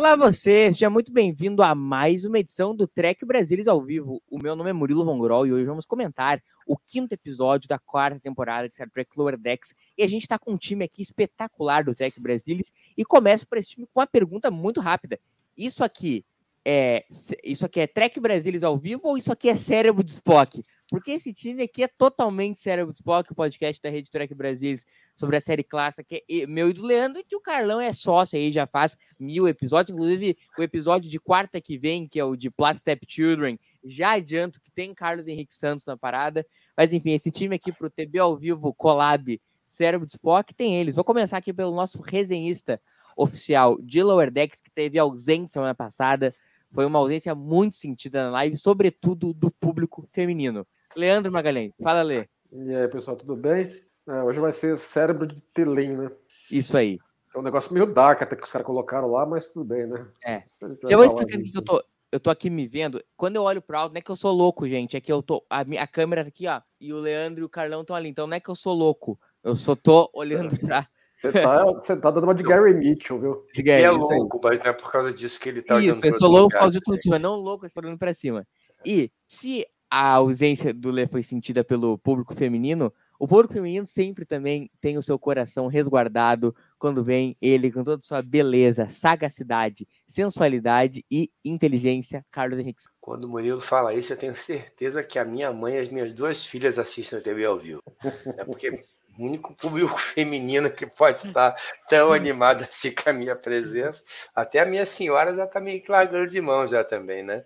Olá você, seja muito bem-vindo a mais uma edição do Trek Brasilis ao vivo. O meu nome é Murilo Von Grol e hoje vamos comentar o quinto episódio da quarta temporada de Star Trek Lower Decks. E a gente está com um time aqui espetacular do Trek Brasilis e começa por esse time com uma pergunta muito rápida. Isso aqui é isso aqui é Trek Brasilis ao vivo ou isso aqui é Cérebro de Spock? Porque esse time aqui é totalmente Cérebro de Spock, o podcast da Rede Trek Brasilis sobre a série clássica, é meu e do Leandro, e que o Carlão é sócio aí, já faz mil episódios, inclusive o episódio de quarta que vem, que é o de Plat Step Children, já adianto que tem Carlos Henrique Santos na parada, mas enfim, esse time aqui pro TB ao vivo, Collab, Cérebro de Spock, tem eles. Vou começar aqui pelo nosso resenhista oficial de Lower Decks, que teve ausência semana passada, foi uma ausência muito sentida na live, sobretudo do público feminino. Leandro Magalhães, fala, Lê. E aí, pessoal, tudo bem? É, hoje vai ser cérebro de Telém, né? Isso aí. É um negócio meio dark até que os caras colocaram lá, mas tudo bem, né? É. Já vou explicando disso. que eu tô, eu tô aqui me vendo. Quando eu olho pro alto, não é que eu sou louco, gente. É que eu tô. A, mi- a câmera tá aqui, ó. E o Leandro e o Carlão estão ali. Então não é que eu sou louco. Eu só tô olhando pra. Você tá, você tá dando uma de Gary Mitchell, viu? Ele aí, é louco, mas não é por causa disso que ele tá Isso, eu sou louco por causa de motivo, mas não louco, eu tô olhando pra cima. E se a ausência do Lê foi sentida pelo público feminino, o público feminino sempre também tem o seu coração resguardado quando vem ele com toda sua beleza, sagacidade, sensualidade e inteligência, Carlos Henrique. Quando o Murilo fala isso, eu tenho certeza que a minha mãe e as minhas duas filhas assistem a TV ao vivo. É porque o único público feminino que pode estar tão animado assim com a minha presença. Até a minha senhora já tá meio que largando de mão já também, né?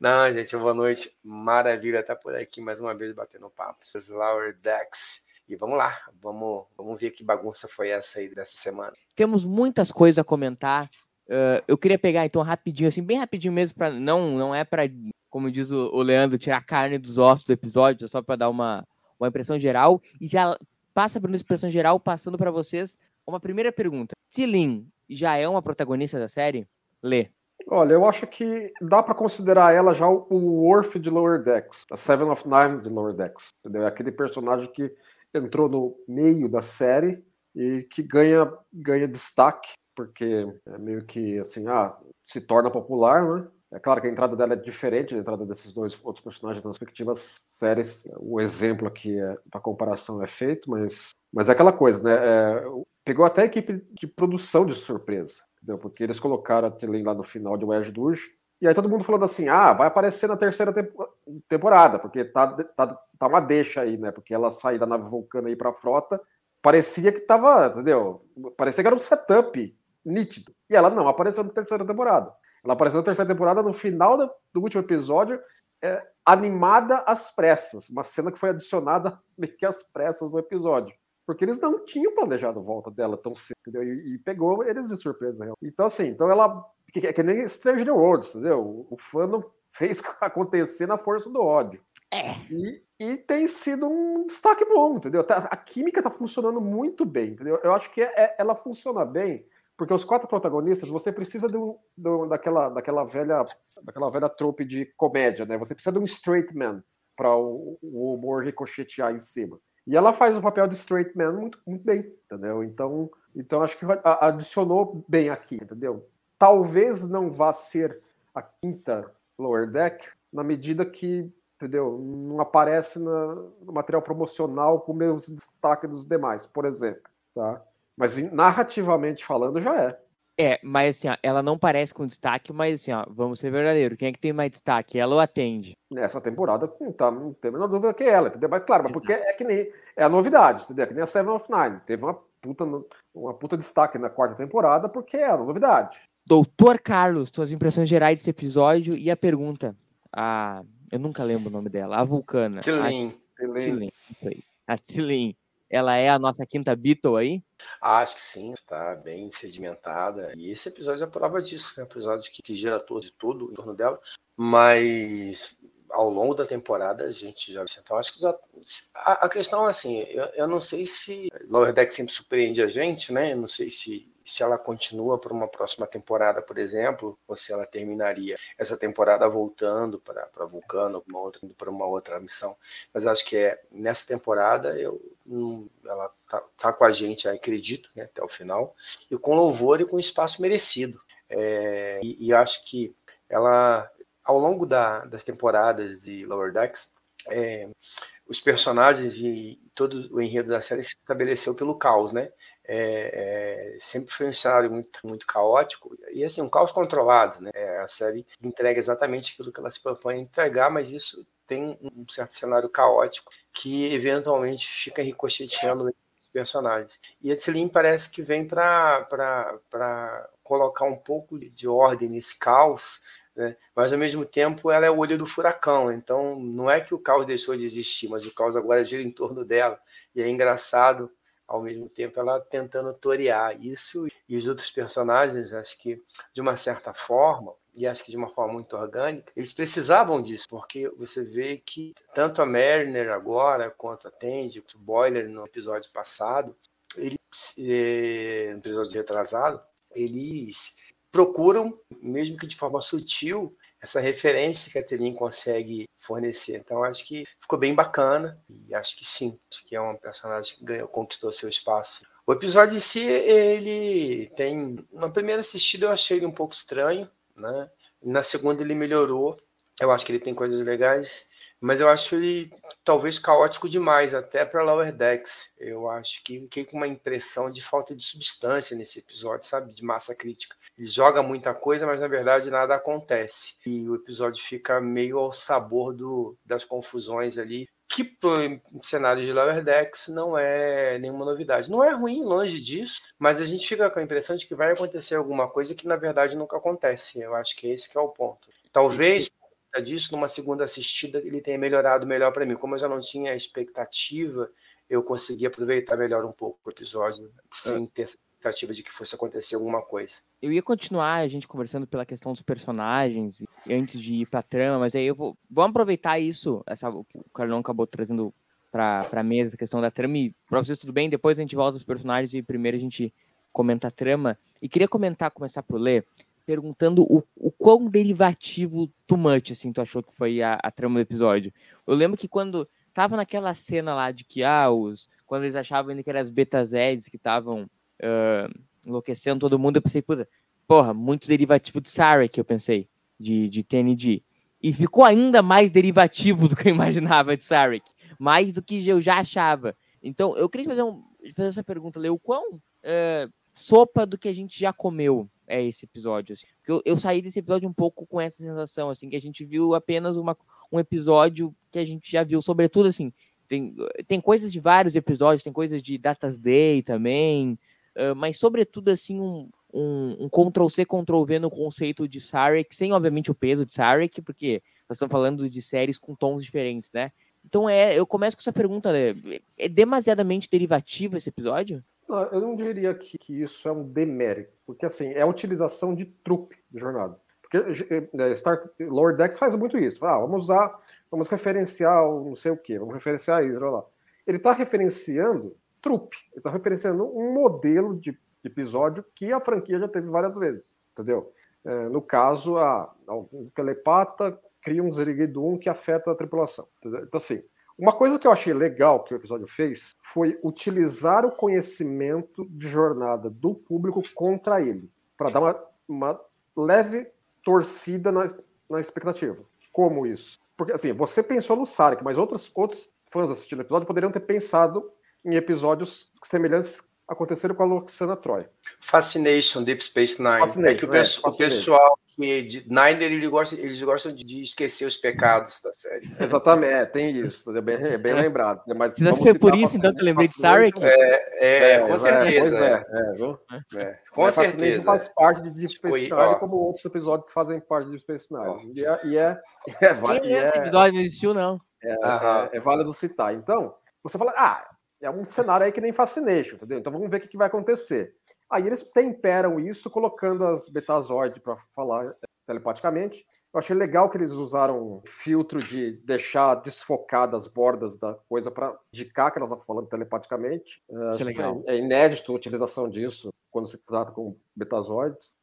Não, gente, boa noite. Maravilha estar por aqui mais uma vez batendo papo. Seus Lower Decks. E vamos lá, vamos, vamos ver que bagunça foi essa aí dessa semana. Temos muitas coisas a comentar. Ah, eu queria pegar então rapidinho, assim, bem rapidinho mesmo, para não não é para, como diz o, o Leandro, tirar a carne dos ossos do episódio, é só para dar uma, uma impressão geral. E já passa por uma impressão geral, passando para vocês uma primeira pergunta. Cilin já é uma protagonista da série? Lê. Olha, eu acho que dá pra considerar ela já o, o Worf de Lower Decks, a Seven of Nine de Lower Decks, entendeu? É aquele personagem que entrou no meio da série e que ganha, ganha destaque, porque é meio que assim, ah, se torna popular, né? É claro que a entrada dela é diferente da entrada desses dois outros personagens nas respectivas séries. O exemplo aqui é, da comparação é feito, mas, mas é aquela coisa, né? É, pegou até a equipe de produção de surpresa, entendeu? Porque eles colocaram a Tilly lá no final de Wedge Duge, e aí todo mundo falando assim, ah, vai aparecer na terceira tempo- temporada, porque tá, tá, tá uma deixa aí, né? Porque ela sair da nave Vulcana aí pra frota, parecia que tava, entendeu? Parecia que era um setup nítido. E ela não apareceu na terceira temporada. Ela apareceu na terceira temporada no final do, último episódio, é, animada às pressas. Uma cena que foi adicionada meio que às pressas no episódio. Porque eles não tinham planejado a volta dela tão cedo, entendeu? E, e pegou eles de surpresa. real. Então, assim, então ela. Que, que, nem Stranger Worlds, entendeu? O, o fandom fez acontecer na força do ódio. É. E, e tem sido um destaque bom, entendeu? Tá- A química tá funcionando muito bem, entendeu? Eu acho que é- é- ela funciona bem, porque os quatro protagonistas, você precisa de um, de um- daquela, daquela velha daquela velha trope de comédia, né? Você precisa de um straight man para o, o humor ricochetear em cima. E ela faz o papel de straight man muito, muito bem, entendeu? Então, então acho que adicionou bem aqui, entendeu? Talvez não vá ser a quinta Lower Deck na medida que, entendeu? Não aparece na- no material promocional com mesmo destaque dos demais, por exemplo, tá? Mas narrativamente falando já é. É, mas assim, ó, ela não parece com destaque, mas assim, ó, vamos ser verdadeiros. Quem é que tem mais destaque? Ela ou atende? Nessa temporada, não, tá, não tem a menor dúvida que é ela, entendeu? Mas claro, mas porque é que nem é a novidade, entendeu? É que nem a Seven of Nine. Teve uma puta, uma puta destaque na quarta temporada porque é a novidade. Doutor Carlos, suas impressões gerais desse episódio e a pergunta. A, eu nunca lembro o nome dela. A Vulcana. Tilin. A Tilin, isso aí. A Tilin. Ela é a nossa quinta Beatle aí? Acho que sim, está bem sedimentada. E esse episódio é prova disso, é um episódio que, que gira todo de tudo em torno dela. Mas ao longo da temporada a gente já. Então acho que já. A, a questão é assim, eu, eu não sei se. Lower Deck sempre surpreende a gente, né? Eu não sei se se ela continua para uma próxima temporada, por exemplo, ou se ela terminaria essa temporada voltando para Vulcano, uma outra, para uma outra missão. Mas acho que é nessa temporada eu ela tá, tá, com a gente, acredito, né, até o final, e com louvor e com espaço merecido. É, e, e acho que ela, ao longo da, das temporadas de Lower Decks, é, os personagens e todo o enredo da série se estabeleceu pelo caos, né? É, é, sempre foi um cenário muito, muito caótico e assim um caos controlado, né? É, a série entrega exatamente aquilo que ela se propõe a entregar, mas isso tem um certo cenário caótico que eventualmente fica ricocheteando os personagens. E a Tselim parece que vem para colocar um pouco de ordem nesse caos, né? mas ao mesmo tempo ela é o olho do furacão. Então não é que o caos deixou de existir, mas o caos agora gira em torno dela. E é engraçado ao mesmo tempo ela tentando torear isso e os outros personagens, acho que de uma certa forma, e acho que de uma forma muito orgânica, eles precisavam disso, porque você vê que tanto a Mariner agora, quanto a Tandy, o Boiler no episódio passado, eles, eh, no episódio retrasado, eles procuram, mesmo que de forma sutil, essa referência que a Telin consegue fornecer. Então acho que ficou bem bacana e acho que sim, acho que é um personagem que ganhou, conquistou seu espaço. O episódio em si, ele tem. Na primeira assistida eu achei ele um pouco estranho, né? Na segunda ele melhorou. Eu acho que ele tem coisas legais, mas eu acho ele talvez caótico demais, até para Lower Decks. Eu acho que fiquei com uma impressão de falta de substância nesse episódio, sabe? De massa crítica. Ele joga muita coisa, mas na verdade nada acontece. E o episódio fica meio ao sabor do, das confusões ali, que para o cenário de Lower Decks não é nenhuma novidade. Não é ruim, longe disso, mas a gente fica com a impressão de que vai acontecer alguma coisa que na verdade nunca acontece. Eu acho que esse que é o ponto. Talvez disso, numa segunda assistida, ele tenha melhorado melhor para mim. Como eu já não tinha expectativa, eu consegui aproveitar melhor um pouco o episódio, sem é. ter expectativa de que fosse acontecer alguma coisa. Eu ia continuar a gente conversando pela questão dos personagens antes de ir para a trama, mas aí eu vou vamos aproveitar isso, essa o Carlão acabou trazendo para a mesa a questão da trama e para vocês tudo bem, depois a gente volta aos personagens e primeiro a gente comenta a trama. E queria comentar, começar por ler, perguntando o, o quão derivativo too much, assim, tu achou que foi a, a trama do episódio. Eu lembro que quando tava naquela cena lá de que, ah, os, quando eles achavam ainda que eram as betas Eds que estavam uh, enlouquecendo todo mundo, eu pensei, puta, porra, muito derivativo de Sarek, eu pensei, de, de TND. E ficou ainda mais derivativo do que eu imaginava de Sarek, mais do que eu já achava. Então, eu queria fazer, um, fazer essa pergunta, Leo, quão uh, sopa do que a gente já comeu é esse episódio. Assim. Porque eu, eu, saí desse episódio um pouco com essa sensação, assim, que a gente viu apenas uma, um episódio que a gente já viu, sobretudo, assim, tem, tem coisas de vários episódios, tem coisas de Datas Day também, mas sobretudo, assim, um, um, um Ctrl-C, Ctrl-V no conceito de Sarek, sem, obviamente, o peso de Sarek, porque nós estamos falando de séries com tons diferentes, né? Então, é, eu começo com essa pergunta, né? É demasiadamente derivativo esse episódio? Não, eu não diria que, que, isso é um demérito, porque assim, é a utilização de trupe de jornada. Porque é, Star Lord faz muito isso. Ah, vamos usar, vamos referenciar o não sei o que, vamos referenciar isso, lá. Ele está referenciando trupe, ele está referenciando um modelo de episódio que a franquia já teve várias vezes, entendeu? É, no caso, a, um telepata cria um Zerigedum que afeta a tripulação. Entendeu? Então, assim, uma coisa que eu achei legal que o episódio fez foi utilizar o conhecimento de jornada do público contra ele, para dar uma, uma, leve torcida na, na expectativa. Como isso? Porque, assim, você pensou no Sarek, mas outros, outros fãs assistindo o episódio poderiam ter pensado em episódios semelhantes aconteceram com a Luxana Troy. Fascination, Deep Space Nine. Fascination, é que o, é, o pessoal que de Nine eles gostam, eles gostam de esquecer os pecados da série. Exatamente, é, tem isso, é bem, é bem lembrado. Mas Vocês acham que foi por isso, então, que eu lembrei de. Sarek? É, é, com certeza. É, né? é, é? É, com Mas Fascination certeza. faz parte de Deep Space Nine, ó. como outros episódios fazem parte de Deep Space Nine. E é, e é, e é, e Esse é, episódio não existiu, não. É, é válido citar. Então, você fala, ah, é um cenário aí que nem Fascination, entendeu? Então vamos ver o que, que vai acontecer. Aí eles temperam isso colocando as Betazoid para falar é, telepaticamente. Eu achei legal que eles usaram um filtro de deixar desfocadas as bordas da coisa para indicar que elas estão falando telepaticamente. É, que legal. É inédito a utilização disso quando se trata com Betazoides.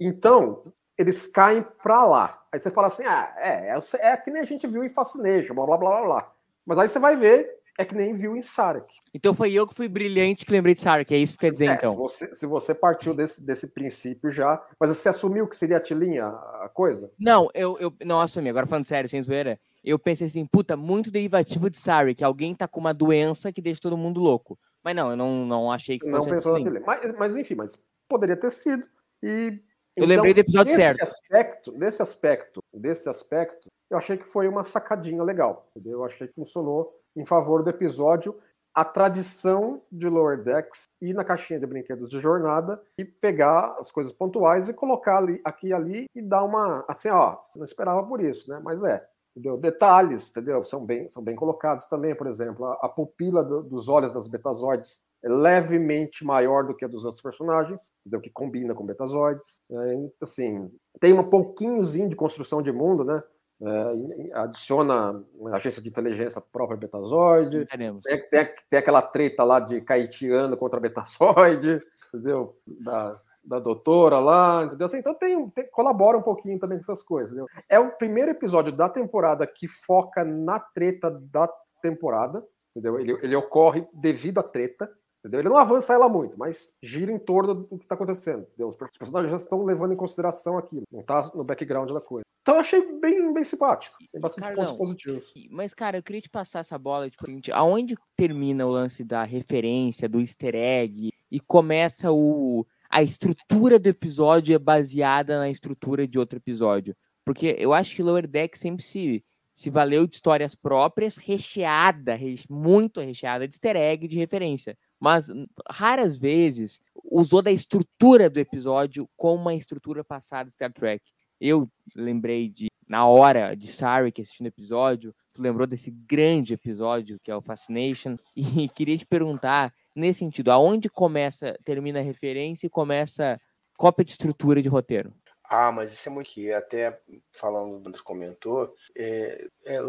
Então, eles caem para lá. Aí você fala assim: ah, é, é, é que nem a gente viu em Fascination, blá blá blá blá blá. Mas aí você vai ver, é que nem viu em Sarek. Então foi eu que fui brilhante que lembrei de Sarek, é isso que quer dizer, É, então. se, você, se você partiu desse, desse princípio já, mas você assumiu que seria a tilinha a coisa? Não, eu, eu não assumi, agora falando sério, sem zoeira, eu pensei assim, puta, muito derivativo de Sarek, alguém tá com uma doença que deixa todo mundo louco. Mas não, eu não, não achei que Não fosse pensou na assim. tilinha. Mas, mas enfim, mas poderia ter sido. E, Eu lembrei do episódio nesse certo. Aspecto, nesse aspecto, desse aspecto, eu achei que foi uma sacadinha legal. Entendeu? Eu achei que funcionou em favor do episódio. A tradição de Lower Decks ir na caixinha de brinquedos de jornada e pegar as coisas pontuais e colocar ali, aqui e ali e dar uma. Assim, ó, não esperava por isso, né? Mas é. Entendeu? Detalhes, entendeu? São bem, são bem colocados também, por exemplo, a, a pupila do- dos olhos das betazoides é levemente maior do que a dos outros personagens, entendeu? Que combina com betazoides. É, assim, tem um pouquinhozinho de construção de mundo, né? É, adiciona agência de inteligência própria betazoide. Tem, tem, tem aquela treta lá de Caetiano contra Betazoide, entendeu? Da, da doutora lá, entendeu? Assim, então tem, tem- colabora um pouquinho também com essas coisas, entendeu? É o primeiro episódio da temporada que foca na treta da temporada, entendeu? Ele, ele ocorre devido à treta, entendeu? Ele não avança ela muito, mas gira em torno do que está acontecendo, entendeu? Os personagens já estão levando em consideração aquilo, não está no background da coisa. Então eu achei bem, bem simpático, tem bastante Carlão, pontos positivos. Mas, cara, eu queria te passar essa bola, tipo, aonde termina o lance da referência, do easter egg, e começa o, a estrutura do episódio é baseada na estrutura de outro episódio? Porque eu acho que Lower Deck sempre se, se valeu de histórias próprias, recheada, re- muito recheada de easter egg, de referência. Mas hum, raras vezes usou da estrutura do episódio como uma estrutura passada de Star Trek. Eu lembrei de, na hora de Sarek assistindo o episódio, tu lembrou desse grande episódio que é o Fascination, e queria te perguntar, nesse sentido, aonde começa, termina a referência e começa cópia de estrutura de roteiro? Ah, mas isso é muito que até falando do comentou, é, é,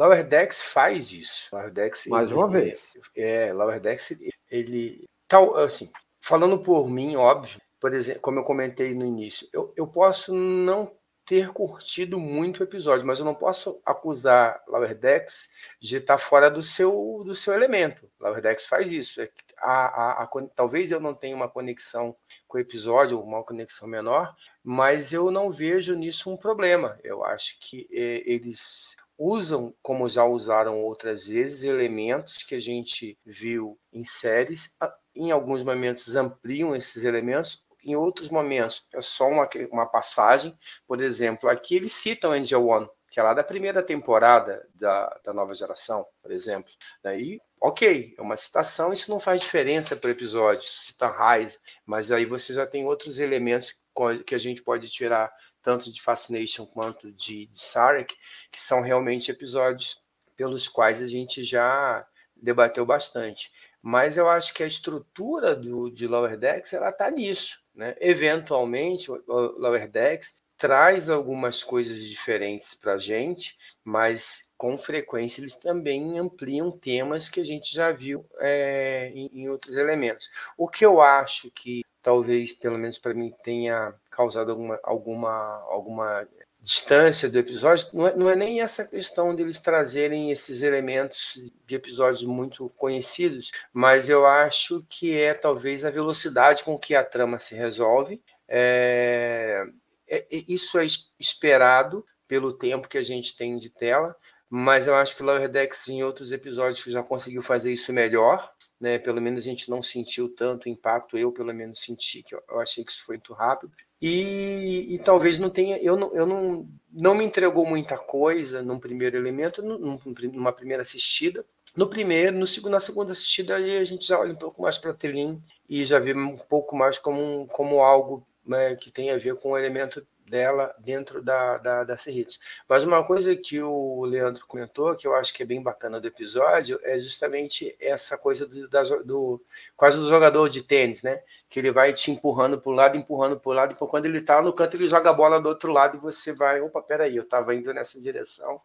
faz isso. Lower Decks Mais ele- uma vez. É, Lower Decks ele, ele tal assim, falando por mim, óbvio, por exemplo, como eu comentei no início, eu, eu posso não ter curtido muito o episódio, mas eu não posso acusar Lower Decks de estar fora do seu do seu elemento. Lower Decks faz isso. É a, a, a talvez eu não tenha uma conexão com o episódio, uma conexão menor, mas eu não vejo nisso um problema. Eu acho que eh, eles usam, como já usaram outras vezes, elementos que a gente viu em séries, em alguns momentos ampliam esses elementos, em outros momentos é só uma, uma passagem. Por exemplo, aqui eles citam Angel One, que é lá da primeira temporada da, da nova geração, por exemplo. Daí, ok, é uma citação, isso não faz diferença para o episódio, cita Rise, mas aí você já tem outros elementos que a gente pode tirar tanto de Fascination quanto de, de Sarek, que são realmente episódios pelos quais a gente já debateu bastante. Mas eu acho que a estrutura do, de Lower Decks ela está nisso. Né? Eventualmente, o Lower Decks traz algumas coisas diferentes para a gente, mas com frequência eles também ampliam temas que a gente já viu é, em, em outros elementos. O que eu acho que talvez, pelo menos para mim, tenha causado alguma, alguma, alguma distância do episódio, não é, não é nem essa questão deles trazerem esses elementos de episódios muito conhecidos, mas eu acho que é talvez a velocidade com que a trama se resolve. É, é- é- isso é es- esperado pelo tempo que a gente tem de tela, mas eu acho que Lower Decks em outros episódios já conseguiu fazer isso melhor. né? Pelo menos a gente não sentiu tanto impacto, eu pelo menos senti que eu achei que isso foi muito rápido. E, e, talvez não tenha, eu não, eu não, não me entregou muita coisa num primeiro elemento, num, numa primeira assistida. No primeiro, no segundo, na segunda assistida, aí a gente já olha um pouco mais para Telin e já vê um pouco mais como, como algo né, que tem a ver com o elemento dela dentro da, da, da. Mas uma coisa que o Leandro comentou, que eu acho que é bem bacana do episódio, é justamente essa coisa do, da, do quase do jogador de tênis, né? Que ele vai te empurrando para o lado, empurrando para o lado, e quando ele está no canto, ele joga a bola do outro lado e você vai, opa, peraí, eu estava indo nessa direção.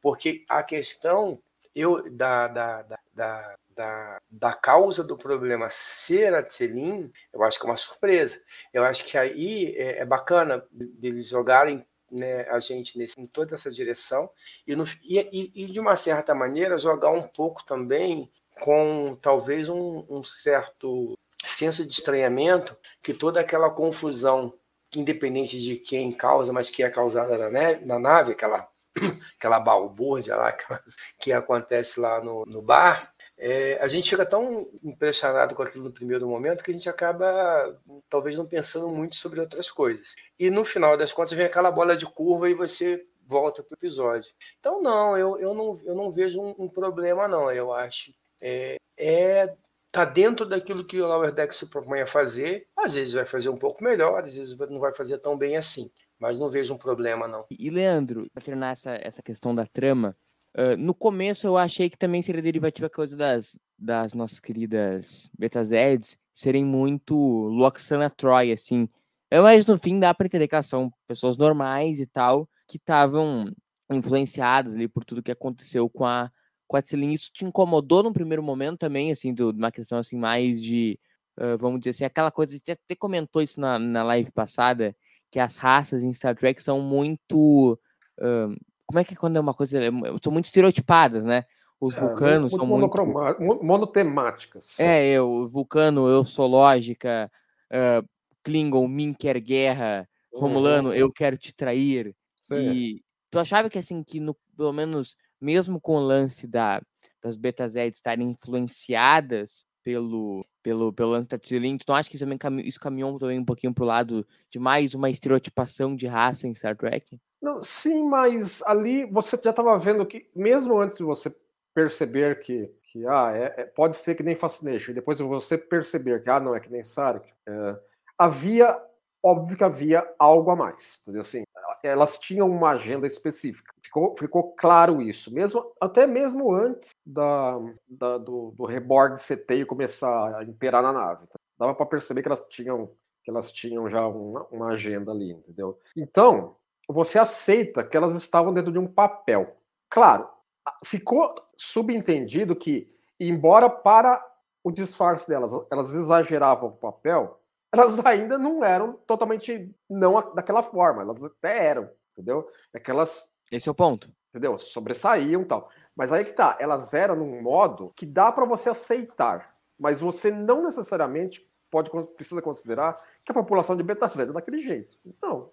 Porque a questão eu da, da, da, da da, da causa do problema ser a Tselin, eu acho que é uma surpresa. Eu acho que aí é, é bacana eles jogarem né, a gente nesse, em toda essa direção e, no, e, e, de uma certa maneira, jogar um pouco também com talvez um, um certo senso de estranhamento que toda aquela confusão, independente de quem causa, mas que é causada na, neve, na nave, aquela, aquela balbúrdia lá que acontece lá no, no bar, é, a gente fica tão impressionado com aquilo no primeiro momento que a gente acaba talvez não pensando muito sobre outras coisas. E no final das contas vem aquela bola de curva e você volta para o episódio. Então, não, eu, eu, não, eu não vejo um, um problema, não. Eu acho. É, é tá dentro daquilo que o Lower Deck se propõe a fazer. Às vezes vai fazer um pouco melhor, às vezes não vai fazer tão bem assim. Mas não vejo um problema, não. E, Leandro, para terminar essa, essa questão da trama, No começo eu achei que também seria derivativa a coisa das, das nossas queridas Betazeds serem muito Loxana Troy, assim. Mas no fim dá para entender que elas são pessoas normais e tal, que estavam influenciadas ali por tudo que aconteceu com a com a. Isso te incomodou no primeiro momento também, assim, de uma questão assim mais de, uh, vamos dizer assim, aquela coisa, gente até comentou isso na, na live passada, que as raças em Star Trek são muito... Uh, como é que é quando é uma coisa. É são muito estereotipadas, né? Os é, vulcanos muito, são muito. Monotemáticas. É, eu, vulcano, eu sou lógica, uh, Klingon, mim quer guerra, Romulano, uhum. eu quero te trair. Sim. E tu achava que, assim, que no, pelo menos, mesmo com o lance da, das Betazed estarem influenciadas pelo, pelo, pelo lance da Tsilin, tu não acha que isso, também isso caminhou também um pouquinho pro lado de mais uma estereotipação de raça em Star Trek? Não, sim, mas ali você já estava vendo que, mesmo antes de você perceber que, que ah, é, é, pode ser que nem Fascination, e depois você perceber que ah, não é que nem Sarek, é, havia, óbvio que havia algo a mais. Assim, elas tinham uma agenda específica. Ficou, ficou claro isso, mesmo até mesmo antes da, da do, do reborn CT começar a imperar na nave. Tá? Dava para perceber que elas tinham que elas tinham já uma, uma agenda ali, entendeu? Então, você aceita que elas estavam dentro de um papel. Claro, ficou subentendido que, embora para o disfarce delas elas exageravam o papel, elas ainda não eram totalmente não daquela forma, elas até eram, entendeu? Aquelas. Esse é o ponto. Entendeu? Sobressaíam e tal. Mas aí que tá, elas eram num modo que dá para você aceitar, mas você não necessariamente pode precisa considerar que a população de beta Z é daquele jeito. Não,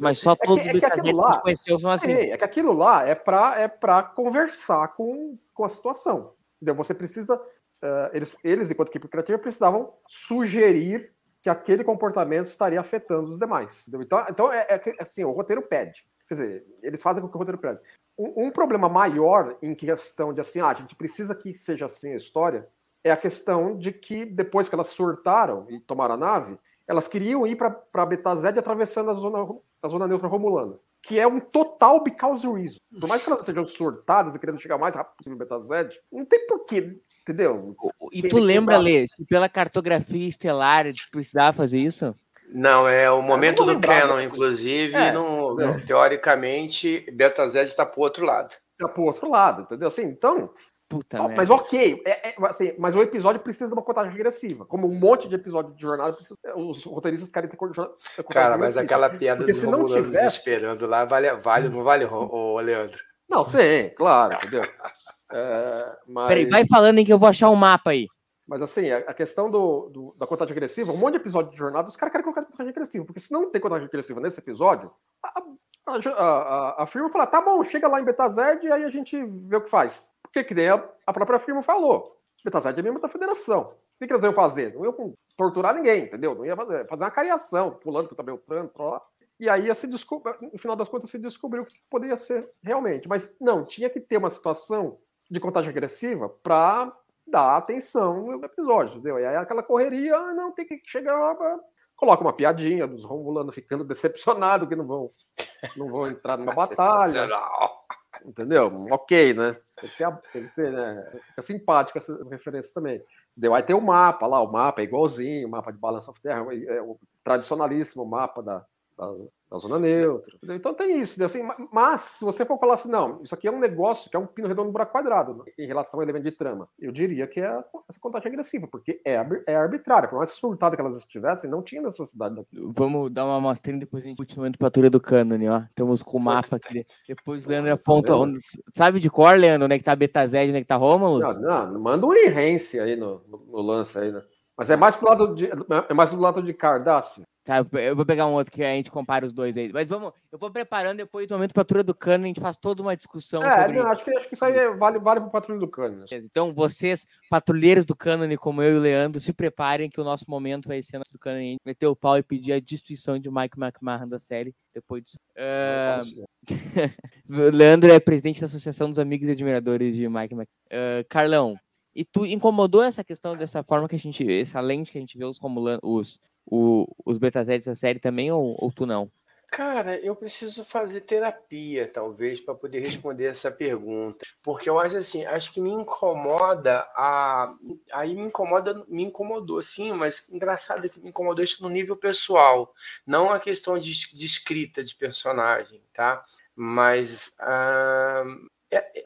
mas só todos é que, é que aquilo lá, conheceu são assim. É, é, que aquilo lá é para é pra conversar com, com a situação. Entendeu? Você precisa. Uh, eles, eles, enquanto equipe criativa, precisavam sugerir que aquele comportamento estaria afetando os demais. Entendeu? Então, então é, é, assim, o roteiro pede. Quer dizer, eles fazem com que o roteiro pede. Um, um, problema maior em questão de assim, ah, a gente precisa que seja assim a história, é a questão de que depois que elas surtaram e tomaram a nave, elas queriam ir para Betazed atravessando a zona, a zona neutra romulana, que é um total because reason. Por mais que elas estejam surtadas e querendo chegar mais rápido possível no Betazed, não tem porquê, entendeu? E tu lembra, Lê, se pela cartografia estelar precisava fazer isso? Não, é o momento do Canon, inclusive, é, no, é. teoricamente, Betazed está para o outro lado. Está para o outro lado, entendeu? Assim, então, Puta oh, mas ok, é, é, assim, mas o episódio precisa de uma contagem regressiva. Como um monte de episódio de jornada, precisa, os roteiristas querem ter contagem Cara, mas aquela piada Porque do Romulano tivesse... esperando lá, vale, vale, não vale, ô, Leandro? Não, sim, claro, entendeu? É, mas... Peraí, vai falando em que eu vou achar um mapa aí. Mas assim, a, a questão do, do, da contagem agressiva, um monte de episódio de jornada, os caras querem colocar contagem agressiva, porque se não tem contagem agressiva nesse episódio, a, a, a, a firma fala, tá bom, chega lá em Betazed e aí a gente vê o que faz. Porque que nem a, a própria firma falou. Betazed é membro da federação. O que, eles iam fazer? Não iam torturar ninguém, entendeu? Não ia fazer, fazer uma cariação, fulano que também o Trump, e aí se descobriu, no final das contas se descobriu o que poderia ser realmente. Mas não, tinha que ter uma situação de contagem agressiva para dar atenção no episódio, entendeu? E aí aquela correria, ah, não, tem que chegar pra... coloca uma piadinha dos Romulanos ficando decepcionados que não vão não vão entrar numa batalha. Entendeu? Ok, né? Tem que tem que né? Simpático essas referências também. Entendeu? Aí tem o mapa lá, o mapa é igualzinho, o mapa de Balance of Terra, é o tradicionalíssimo mapa da, da, da zona neutra. Entendeu? Então tem isso. Assim, mas se você for falar assim, não, isso aqui é um negócio que é um pino redondo buraco quadrado né, em relação ao elemento de trama, eu diria que é essa contagem agressiva, porque é, é arbitrária. Por mais surtada que elas estivessem, não tinha necessidade daquilo. Vamos dar uma amostrinha depois a gente continua indo pra altura do cânone, ó. Estamos com o mapa aqui. Depois o Leandro aponta. Tá onde, sabe de cor, Leandro, onde é que tá Betazed, onde é que tá Romulus? Não, não, manda um Irrense aí no, no, no, lance aí, né? Mas é mais pro lado de, é mais pro lado de Cardácio. Tá, eu vou pegar um outro que a gente compara os dois aí. Mas vamos, eu vou preparando depois do momento Patrulha do Cano, a gente faz toda uma discussão é, sobre não, acho que acho que isso aí é, vale vale para Patrulha do Cano. Então, vocês, patrulheiros do Cânone, como eu e o Leandro, se preparem que o nosso momento vai ser do Cânone, a gente meter o pau e pedir a destruição de Mike McMahon da série depois disso. Uh... Leandro é presidente da Associação dos Amigos e Admiradores de Mike McMahon. Uh, Carlão, e tu incomodou essa questão dessa forma que a gente, essa lente que a gente vê os Romulanos, os, o, os Betazetes da série também, ou, ou tu não? Cara, eu preciso fazer terapia, talvez, para poder responder essa pergunta. Porque eu acho assim, acho que me incomoda a. Aí me incomoda, me incomodou, sim, mas engraçado é que me incomodou isso no nível pessoal, não a questão de, de escrita de personagem, tá? Mas uh, é,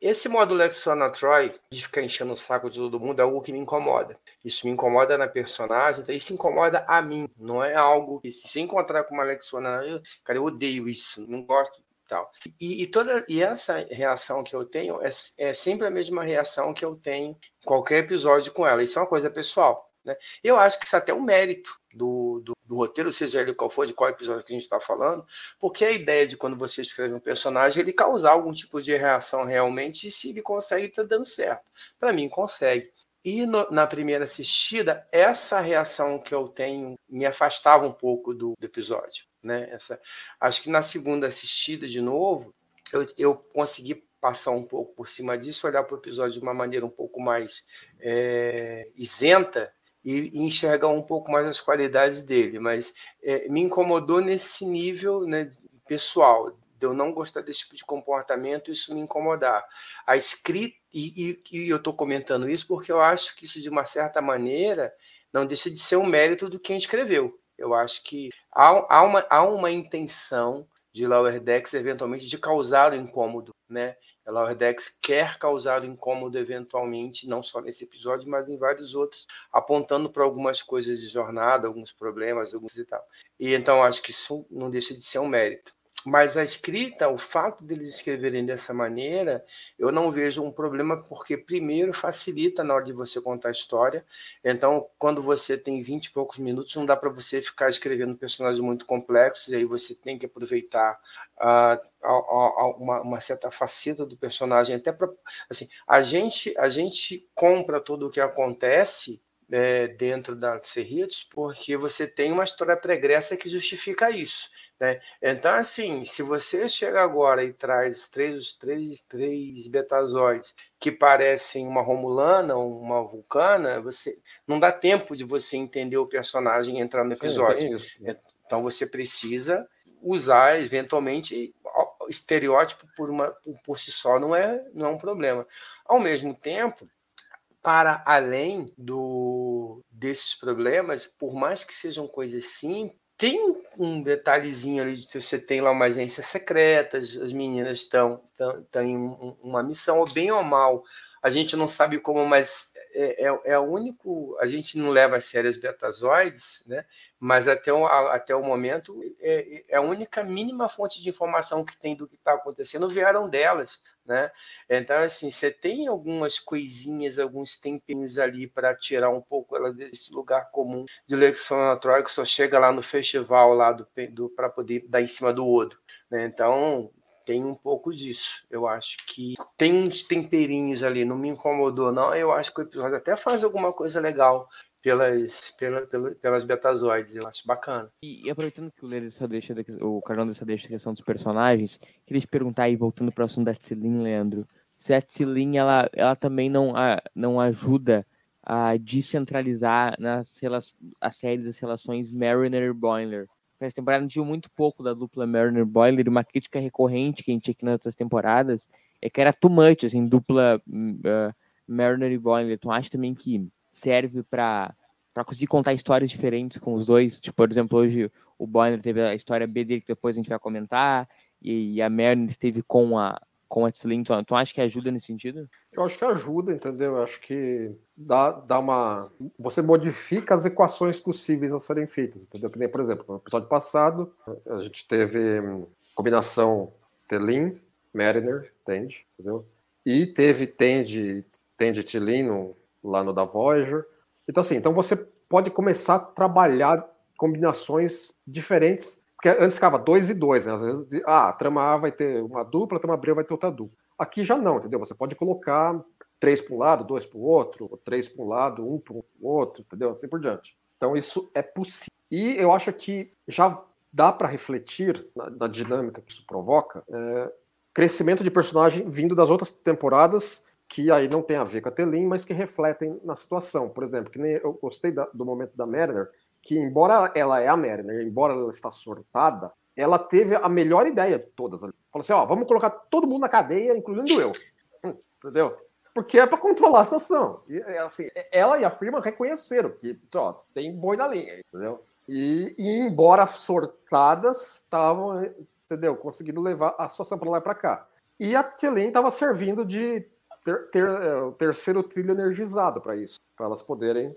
esse modo Lexona Troy, de ficar enchendo o saco de todo mundo, é algo que me incomoda. Isso me incomoda na personagem, então isso incomoda a mim. Não é algo que, se encontrar com uma Lexona, eu, cara, eu odeio isso, não gosto tal. E, e, toda e essa reação que eu tenho é, é sempre a mesma reação que eu tenho em qualquer episódio com ela. Isso é uma coisa pessoal. Né? Eu acho que isso é até um mérito do, do, do, roteiro, seja ele qual for, de qual episódio que a gente está falando, porque a ideia de quando você escreve um personagem, ele causar algum tipo de reação realmente, e se ele consegue, está dando certo. Para mim, consegue. E no, na primeira assistida, essa reação que eu tenho me afastava um pouco do, do episódio. Né? Essa, acho que na segunda assistida, de novo, eu, eu consegui passar um pouco por cima disso, olhar para o episódio de uma maneira um pouco mais é, isenta e, enxergar um pouco mais as qualidades dele, mas é, me incomodou nesse nível né, pessoal, de eu não gostar desse tipo de comportamento, isso me incomodar. A escrita, e, e, e eu estou comentando isso porque eu acho que isso, de uma certa maneira, não deixa de ser um mérito do quem escreveu. Eu acho que há, há, uma, há uma intenção de Decks, eventualmente, de causar o incômodo, né? A Decks quer causar incômodo, eventualmente, não só nesse episódio, mas em vários outros, apontando para algumas coisas de jornada, alguns problemas, alguns e tal. E então acho que isso não deixa de ser um mérito. Mas a escrita, o fato deles escreverem dessa maneira, eu não vejo um problema, porque, primeiro, facilita na hora de você contar a história. Então, quando você tem 20 e poucos minutos, não dá para você ficar escrevendo personagens muito complexos, e aí você tem que aproveitar uh, uma, uma, certa faceta do personagem. Até para. Assim, a gente, a gente compra tudo o que acontece é, dentro da Cerritos porque você tem uma história pregressa que justifica isso. Né? Então, assim, se você chega agora e traz três, três, três betazoides que parecem uma romulana ou uma vulcana, você não dá tempo de você entender o personagem e entrar no episódio. Sim, é então você precisa usar eventualmente estereótipo por, uma, por si só não é, não é um problema. Ao mesmo tempo, para além do desses problemas, por mais que sejam coisas simples, tem um detalhezinho ali de você tem lá uma agência secreta, as meninas estão, em uma missão, ou bem ou mal, a gente não sabe como, mas é, é, é o único, a gente não leva a sério os betazoides, né? mas até o, até o momento é, é a única mínima fonte de informação que tem do que está acontecendo vieram delas. Né? Então, assim, você tem algumas coisinhas, alguns tempinhos ali para tirar um pouco ela desse lugar comum de Lexona Troy, que só chega lá no festival lá do, do para poder dar em cima do outro. Né? Então, tem um pouco disso. Eu acho que tem uns temperinhos ali, não me incomodou, não. Eu acho que o episódio até faz alguma coisa legal pelas, pela, pela, pelas betazoides, eu acho bacana. E, e aproveitando que o Leandro só deixa, o Carlão só deixa a questão dos personagens, queria te perguntar aí, voltando para o assunto da Tsilin, Leandro, se a Tsilin, ela, ela também não, a, não ajuda a descentralizar nas, a série das relações Mariner e Boiler. Essa temporada a gente viu muito pouco da dupla Mariner Boiler, uma crítica recorrente que a gente tinha aqui nas outras temporadas é que era too much, assim, dupla uh, Mariner e Boiler. Tu acha também que serve para para conseguir contar histórias diferentes com os dois. Tipo, por exemplo, hoje o Bonner teve a história B dele que depois a gente vai comentar, e, a Merlin esteve com a com a Tzlin. Tu, acha que ajuda nesse sentido? Eu acho que ajuda, entendeu? Eu acho que dá, dá uma. Você modifica as equações possíveis a serem feitas, entendeu? Que nem, por exemplo, no episódio passado, a gente teve hum, combinação Telin, Mariner, Tende, entendeu? E teve Tende, Tende Tilin lá no da Voyager. Então, assim, então você pode começar a trabalhar combinações diferentes, porque antes ficava dois e dois, né? Às vezes, ah, trama A vai ter uma dupla, trama B vai ter outra dupla. Aqui já não, entendeu? Você pode colocar três para um lado, dois para o outro, ou três para um lado, um para o outro, entendeu? Assim por diante. Então isso é possível. E eu acho que já dá para refletir na, na, dinâmica que isso provoca é, crescimento de personagem vindo das outras temporadas que aí não tem a ver com a Telin, mas que refletem na situação. Por exemplo, que nem eu gostei da, do momento da Mariner, que embora ela é a Mariner, embora ela está surtada, ela teve a melhor ideia de todas. Falou assim, ó, vamos colocar todo mundo na cadeia, incluindo eu. Entendeu? Porque é para controlar a situação. E, assim, ela e a firma reconheceram que ó, tem boi na linha, entendeu? E, e embora sortadas, estavam, entendeu, conseguindo levar a situação para lá e para cá. E a Telin estava servindo de ter, ter é, terceiro trilho energizado para isso, para elas poderem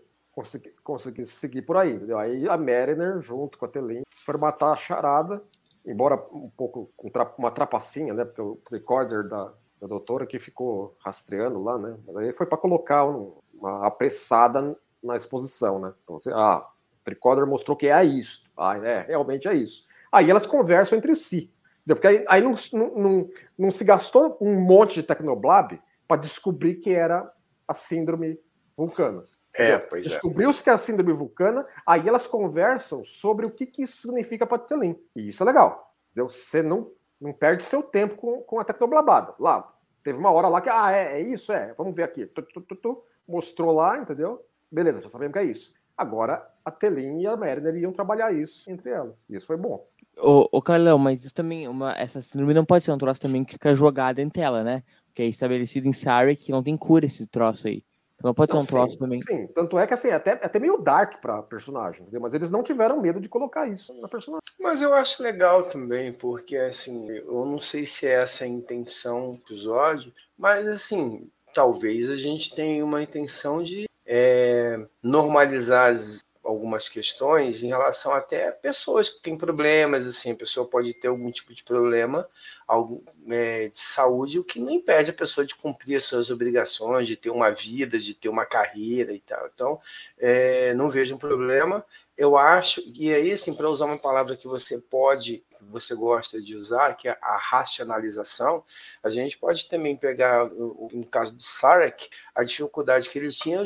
conseguir, seguir por aí. Entendeu? Aí a Mariner, junto com a Telin, foi matar a charada, embora um pouco uma trapacinha, né? Porque o recorder da, da doutora que ficou rastreando lá, né? Mas aí foi para colocar um, uma apressada na exposição, né? Então, você, ah, o recorder mostrou que é isso. Ah, é, realmente é isso. Aí elas conversam entre si. Porque aí, aí não, não, não, não, se gastou um monte de Tecnoblab para descobrir que era a síndrome vulcana. É, pois é. Descobriu-se que é a síndrome vulcana, aí elas conversam sobre o que, que isso significa para Telin. E isso é legal. Entendeu? Você não, não perde seu tempo com, com a tecnoblabada. Lá, teve uma hora lá que, ah, é, é isso, é, vamos ver aqui. Tu, tu, tu, tu, mostrou lá, entendeu? Beleza, já sabemos que é isso. Agora, a Telin e a Mariner iam trabalhar isso entre elas. E isso foi bom. Ô, ô Carlão, mas isso também, uma, essa síndrome não pode ser um troço também que fica jogada em tela, né? que é estabelecido em Sarek, que não tem cura esse troço aí. Não pode não, ser um sim, troço também. Sim, tanto é que assim, é até, é até meio dark pra personagem, entendeu? Mas eles não tiveram medo de colocar isso na personagem. Mas eu acho legal também, porque assim, eu não sei se é essa a intenção do episódio, mas assim, talvez a gente tenha uma intenção de é, normalizar as algumas questões em relação até a pessoas que têm problemas, assim, a pessoa pode ter algum tipo de problema algo, é, de saúde, o que não impede a pessoa de cumprir as suas obrigações, de ter uma vida, de ter uma carreira e tal. Então, é, não vejo um problema. Eu acho, e aí, assim, para usar uma palavra que você pode, que você gosta de usar, que é a racionalização, a gente pode também pegar, no caso do Sarek, a dificuldade que ele tinha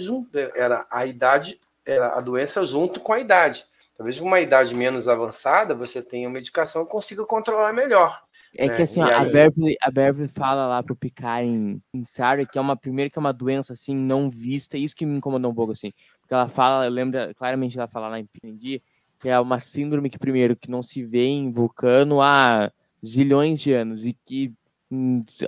era a idade a doença junto com a idade. Talvez uma idade menos avançada você tenha uma medicação e consiga controlar melhor. É que né? assim, a, aí... Beverly, a Beverly fala lá pro Picard em, em Sarah que é uma primeira que é uma doença assim não vista, isso que me incomodou um pouco assim. Porque ela fala, eu lembro claramente ela fala lá em Pinendi, que é uma síndrome que primeiro que não se vê em Vulcano há zilhões de anos e que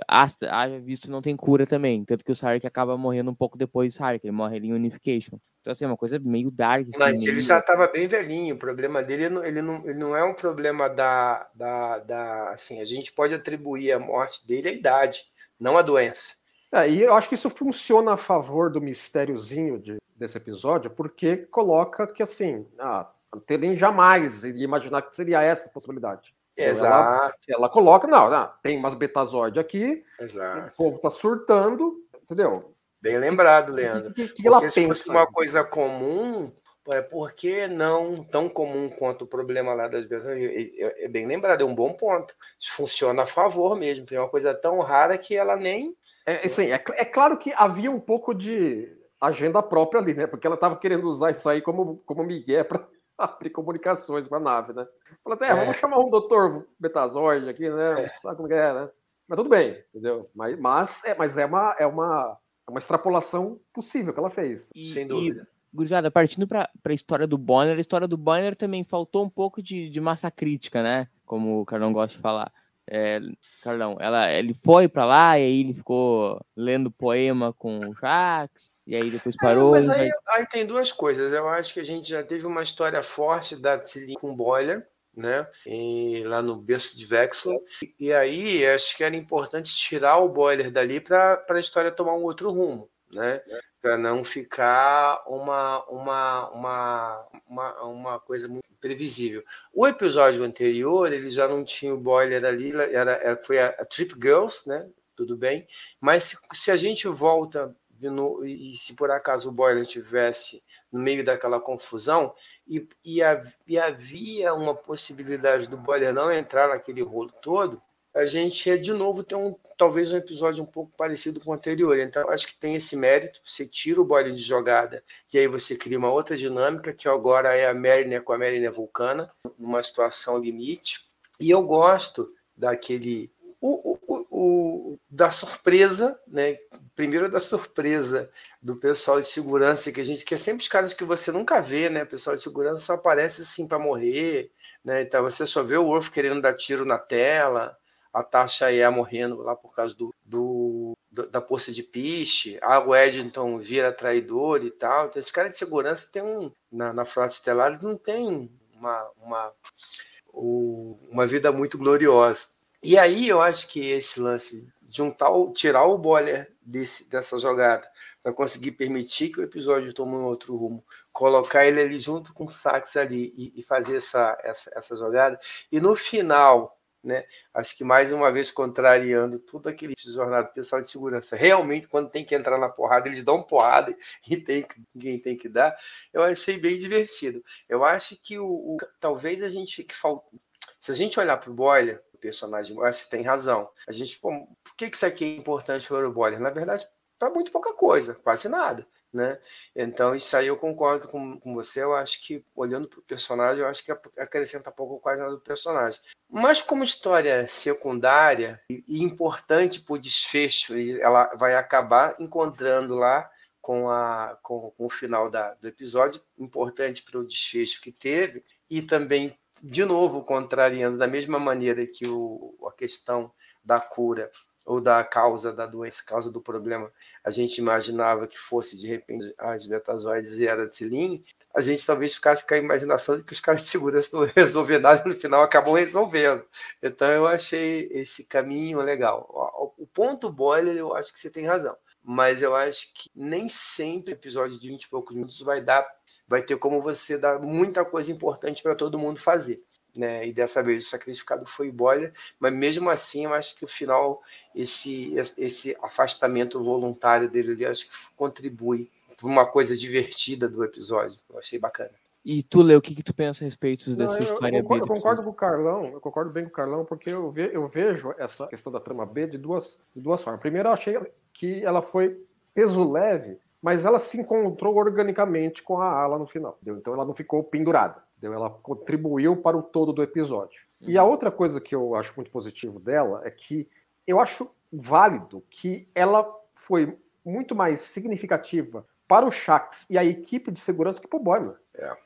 haja visto não tem cura também. Tanto que o Sark acaba morrendo um pouco depois do Sark, ele morre ali em Unification. Então, assim, é uma coisa meio dark. Assim, Mas meio... ele já estava bem velhinho. O problema dele ele não, ele não é um problema da, da, da. Assim, a gente pode atribuir a morte dele à idade, não à doença. É, e eu acho que isso funciona a favor do mistériozinho de, desse episódio, porque coloca que, assim, ah, a Telen jamais iria imaginar que seria essa a possibilidade. Exato. Ela, ela coloca, não, não, tem umas betazoide aqui, Exato. o povo tá surtando, entendeu? Bem lembrado, Leandro. Que, que, que ela se pensa? fosse uma coisa comum, é por que não tão comum quanto o problema lá das beta é, é bem lembrado, é um bom ponto. Funciona a favor mesmo, tem uma coisa tão rara que ela nem. É, assim, é, é claro que havia um pouco de agenda própria ali, né? Porque ela estava querendo usar isso aí como, como migué para abrir comunicações com a nave, né? Falou assim, é, vamos É. chamar um doutor Betazoide aqui, né? É. Sabe como que é, né? Mas tudo bem, entendeu? Mas, mas, é, mas é, uma, é, uma, é uma extrapolação possível que ela fez. E, Sem e, dúvida. gurizada, partindo para a história do Bonner, a história do Bonner também faltou um pouco de, de massa crítica, né? Como o Carlão gosta de falar. É, Carlão, ela, ele foi para lá e aí ele ficou lendo poema com o Jax, e aí depois É, parou. mas vai- aí, aí tem duas coisas. Eu acho que a gente já teve uma história forte da Tilly com Boiler, né? E lá no berço de Vexel. E, aí acho que era importante tirar o Boiler dali para a história tomar um outro rumo, né? Para não ficar uma, uma, uma, uma, uma coisa muito previsível. O episódio anterior, ele já não tinha o Boiler ali, era, era- foi a, a Trip Girls, né? Tudo bem. Mas se, se a gente volta no- e se por acaso o Boiler tivesse no meio daquela confusão e, e, e havia uma possibilidade do Boiler não entrar naquele rolo todo, a gente ia de novo ter um talvez um episódio um pouco parecido com o anterior. Então, acho que tem esse mérito. Você tira o Boiler de jogada e aí você cria uma outra dinâmica, que agora é a Mariner com a Mariner Vulcana, numa situação limite. E eu gosto daquele. O- o- o- da surpresa, né? Primeiro da surpresa do pessoal de segurança, que a gente que é sempre os caras que você nunca vê, né? O pessoal de segurança só aparece assim para morrer, né? Então você só vê o Wolf querendo dar tiro na tela, a Tasha é morrendo lá por causa do, do- da poça de piche, a então vira traidor e tal. Então esse cara de segurança tem um na, na frota estelar eles não tem uma, uma uma vida muito gloriosa. E aí eu acho que esse lance tal, tirar o Boiler desse, dessa jogada para conseguir permitir que o episódio tome um outro rumo, colocar ele ali junto com o Sax ali e, e fazer essa, essa, essa jogada. E no final, né, acho que mais uma vez contrariando tudo aquele jornada pessoal de segurança, realmente quando tem que entrar na porrada, eles dão porrada e tem, que- ninguém tem que dar. Eu achei bem divertido. Eu acho que o, o- talvez a gente fique faltando. Se a gente olhar para o Boiler, personagem, você tem razão. A gente, pô, por que isso aqui é importante para o Boiler? Na verdade, para muito pouca coisa, quase nada. Né? Então, isso aí eu concordo com, com você. Eu acho que, olhando para o personagem, eu acho que acrescenta pouco ou quase nada do personagem. Mas, como história secundária e, e importante para o desfecho, ela vai acabar encontrando lá com, a, com, com o final da, do episódio, importante para o desfecho que teve, e também, de novo, contrariando da mesma maneira que o, a questão da cura ou da causa da doença, causa do problema, a gente imaginava que fosse de repente as betazoides e era Tilin, a gente talvez ficasse com a imaginação de que os caras de segurança não resolver nada no final acabam resolvendo. Então eu achei esse caminho legal. O ponto boiler, eu acho que você tem razão. Mas eu acho que nem sempre episódio de 20 e poucos minutos vai dar, vai ter como você dar muita coisa importante para todo mundo fazer. Né? E dessa vez o sacrificado foi Boiler, mas mesmo assim eu acho que o final, esse, esse afastamento voluntário dele ali, acho que contribui para uma coisa divertida do episódio. Eu achei bacana. E tu, Leo, o que, que tu pensa a respeito Não, dessa eu, história eu concordo, B? eu concordo com o Carlão, eu concordo bem com o Carlão, porque eu, ve, eu vejo essa questão da trama B de duas, de duas formas. Primeiro, eu achei que ela foi peso leve, mas ela se encontrou organicamente com a ala no final. Entendeu? Então ela não ficou pendurada. Entendeu? Ela contribuiu para o todo do episódio. Uhum. E a outra coisa que eu acho muito positivo dela é que eu acho válido que ela foi muito mais significativa para o Shax e a equipe de segurança que para o Boimler. É.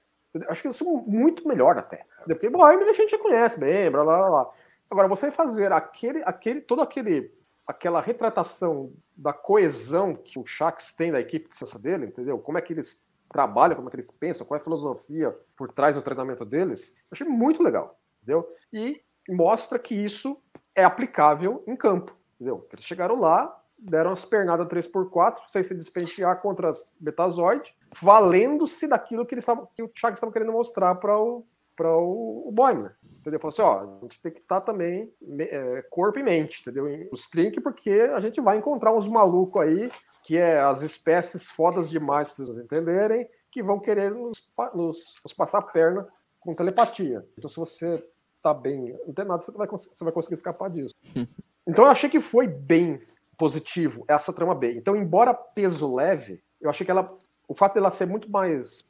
Acho que isso é muito melhor até. Porque Boimler a gente já conhece bem, blá blá blá. Agora, você fazer aquele, aquele, todo aquele, aquela retratação da coesão que o Shax tem da equipe de segurança dele, entendeu? Como é que eles trabalham, como é que eles pensam, qual é a filosofia por trás do treinamento deles, achei muito legal, entendeu? E mostra que isso é aplicável em campo, entendeu? Eles chegaram lá, deram as pernadas 3x4, sem se despentear contra as Betazoid, valendo-se daquilo que, eles tavam, que o Chagas estava querendo mostrar para o, pra o, o. Entendeu? Falou assim, ó, a gente tem que estar tá também é, corpo e mente, entendeu? Os trink, porque a gente vai encontrar uns malucos aí, que é as espécies fodas demais para vocês entenderem, que vão querer nos, nos- nos passar a perna com telepatia. Então, se você tá bem antenado, você vai, você vai conseguir escapar disso. Então, eu achei que foi bem positivo essa trama B. Então, embora peso leve, eu achei que ela, o fato dela ser muito mais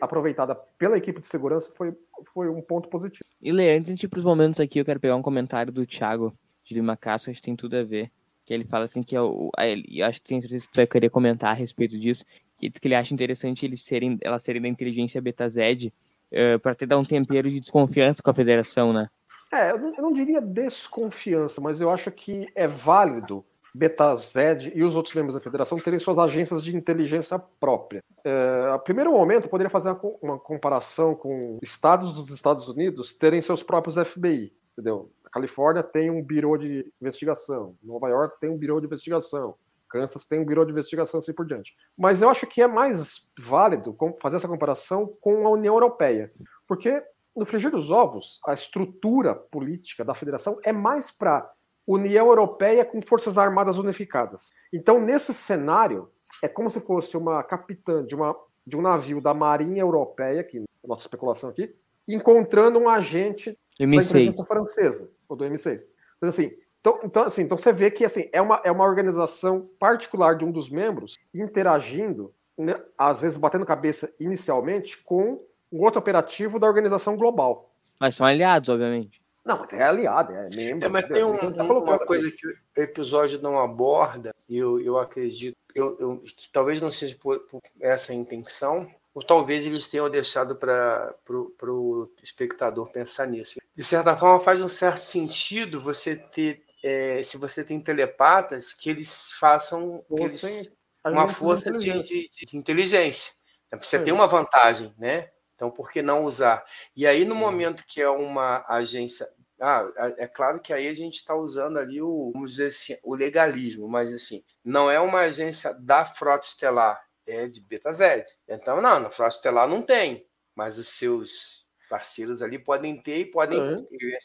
aproveitada pela equipe de segurança foi, foi um ponto positivo. E Lê, antes de ir pros momentos aqui, eu quero pegar um comentário do Thiago de Lima Castro, acho que tem tudo a ver. Que ele fala assim que é o. a ele- e acho que tem certeza que tu vai querer comentar a respeito disso. Que diz que ele acha interessante eles serem, elas serem da inteligência beta Z uh, para ter dar um tempero de desconfiança com a federação, né? É, eu não, eu não diria desconfiança, mas eu acho que é válido Betazed e os outros membros da federação terem suas agências de inteligência própria. É, a primeiro momento, poderia fazer uma, uma comparação com estados dos Estados Unidos terem seus próprios FBI, entendeu? A Califórnia tem um birô de investigação, Nova York tem um birô de investigação, Kansas tem um birô de investigação, assim por diante. Mas eu acho que é mais válido fazer essa comparação com a União Europeia, porque no frigir dos ovos, a estrutura política da federação é mais para União Europeia com forças armadas unificadas. Então, nesse cenário, é como se fosse uma capitã de, uma, de um navio da Marinha Europeia, que nossa especulação aqui, encontrando um agente da M6. inteligência francesa, ou do M6. Então, assim, então, então, assim, então você vê que assim, é, uma, é uma organização particular de um dos membros interagindo, né, às vezes batendo cabeça inicialmente, com um outro operativo da organização global. Mas são aliados, obviamente. Não, mas é aliado, é membro. É, mas tem um- tá um- uma coisa que o episódio não aborda, e eu, eu acredito eu, eu- que talvez não seja por, por essa intenção, ou talvez eles tenham deixado para o espectador pensar nisso. De certa forma, faz um certo sentido você ter, é, se você tem telepatas, que eles façam que eles, uma força de, de- de inteligência. Então, Você É. tem uma vantagem, né? Então, por que não usar? E aí, no momento que é uma agência. Ah, é claro que aí a gente está usando ali o, vamos dizer assim, o legalismo, mas assim, não é uma agência da Frota Estelar, é de Beta Z. Então, não, na Frota Estelar não tem, mas os seus parceiros ali podem ter e podem. É.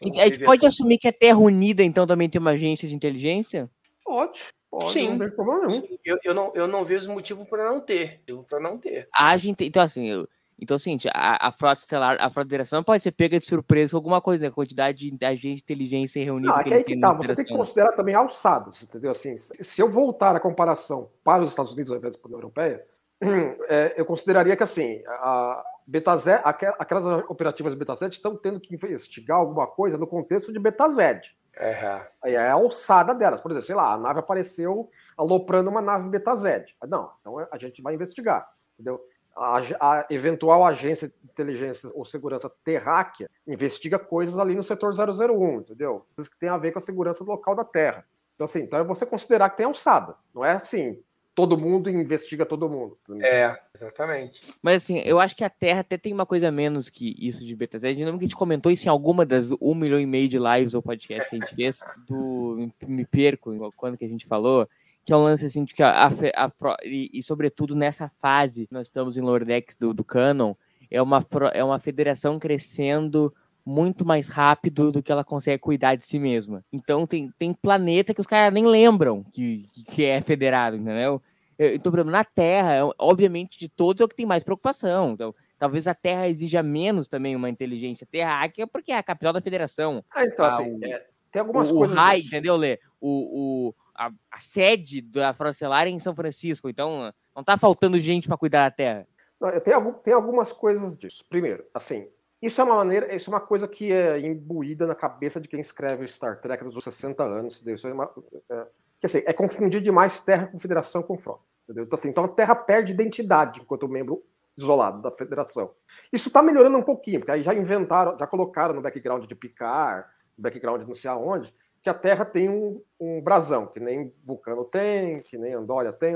E A gente pode assumir que a Terra Unida, então, também tem uma agência de inteligência? Pode, pode, Sim. não tem problema nenhum. Eu, eu, não, eu não vejo motivo para não ter. Motivo para não ter. Haja inte- Então, assim, eu- então, assim, a, a frota estelar, a frota federação não pode ser pega de surpresa com alguma coisa, né? A quantidade de agentes de inteligência reunida Não, é que que aí que tá, você tem que considerar também alçadas, entendeu? Assim, se eu voltar a comparação para os Estados Unidos ao invés da União Europeia, é, eu consideraria que assim, a Betazed, aquel- aquelas operativas Betazed estão tendo que investigar alguma coisa no contexto de Betazed. É, Aí é a alçada delas. Por exemplo, sei lá, a nave apareceu aloprando uma nave Betazed. Não, então a gente vai investigar, entendeu? A, a eventual agência de inteligência ou segurança terráquea investiga coisas ali no setor 001, entendeu? Coisas que tem a ver com a segurança local da Terra. Então, assim, então é você considerar que tem alçada. Não é assim, todo mundo investiga todo mundo. é, exatamente. Mas assim, eu acho que a Terra até tem uma coisa menos que isso de Beta Z. Eu lembro que a gente comentou isso em alguma das um milhão e meio de lives ou podcast que a gente fez, do Me Perco, quando que a gente falou, que é um lance assim de que a, a, a fro- e, e, sobretudo nessa fase, nós estamos em Lordex do, do Canon, é uma, é uma federação crescendo muito mais rápido do que ela consegue cuidar de si mesma. Então tem, tem planeta que os caras nem lembram que, que é federado, entendeu? Eu- Então, por exemplo, na Terra, é- obviamente, de todos é o que tem mais preocupação. Então, talvez a Terra exija menos também uma inteligência terráquea, porque é a capital da federação. Ah, então, Ah, assim, o- é, tem algumas o, o coisas. RAI, entendeu, Lê? O, o, a, a sede da Frota Estelar é em São Francisco, então não tá faltando gente para cuidar da Terra. Não, tem algumas coisas disso. Primeiro, assim, isso é uma maneira, isso é uma coisa que é imbuída na cabeça de quem escreve Star Trek dos 60 anos. Isso é, uma, é, que, assim, é confundir demais Terra com Federação com Frota. Entendeu? Então, assim, então a Terra perde identidade enquanto membro isolado da Federação. Isso está melhorando um pouquinho, porque aí já inventaram, já colocaram no background de Picard, background de não sei aonde, que a Terra tem um, um brasão, que nem Vulcano tem, que nem Andória tem.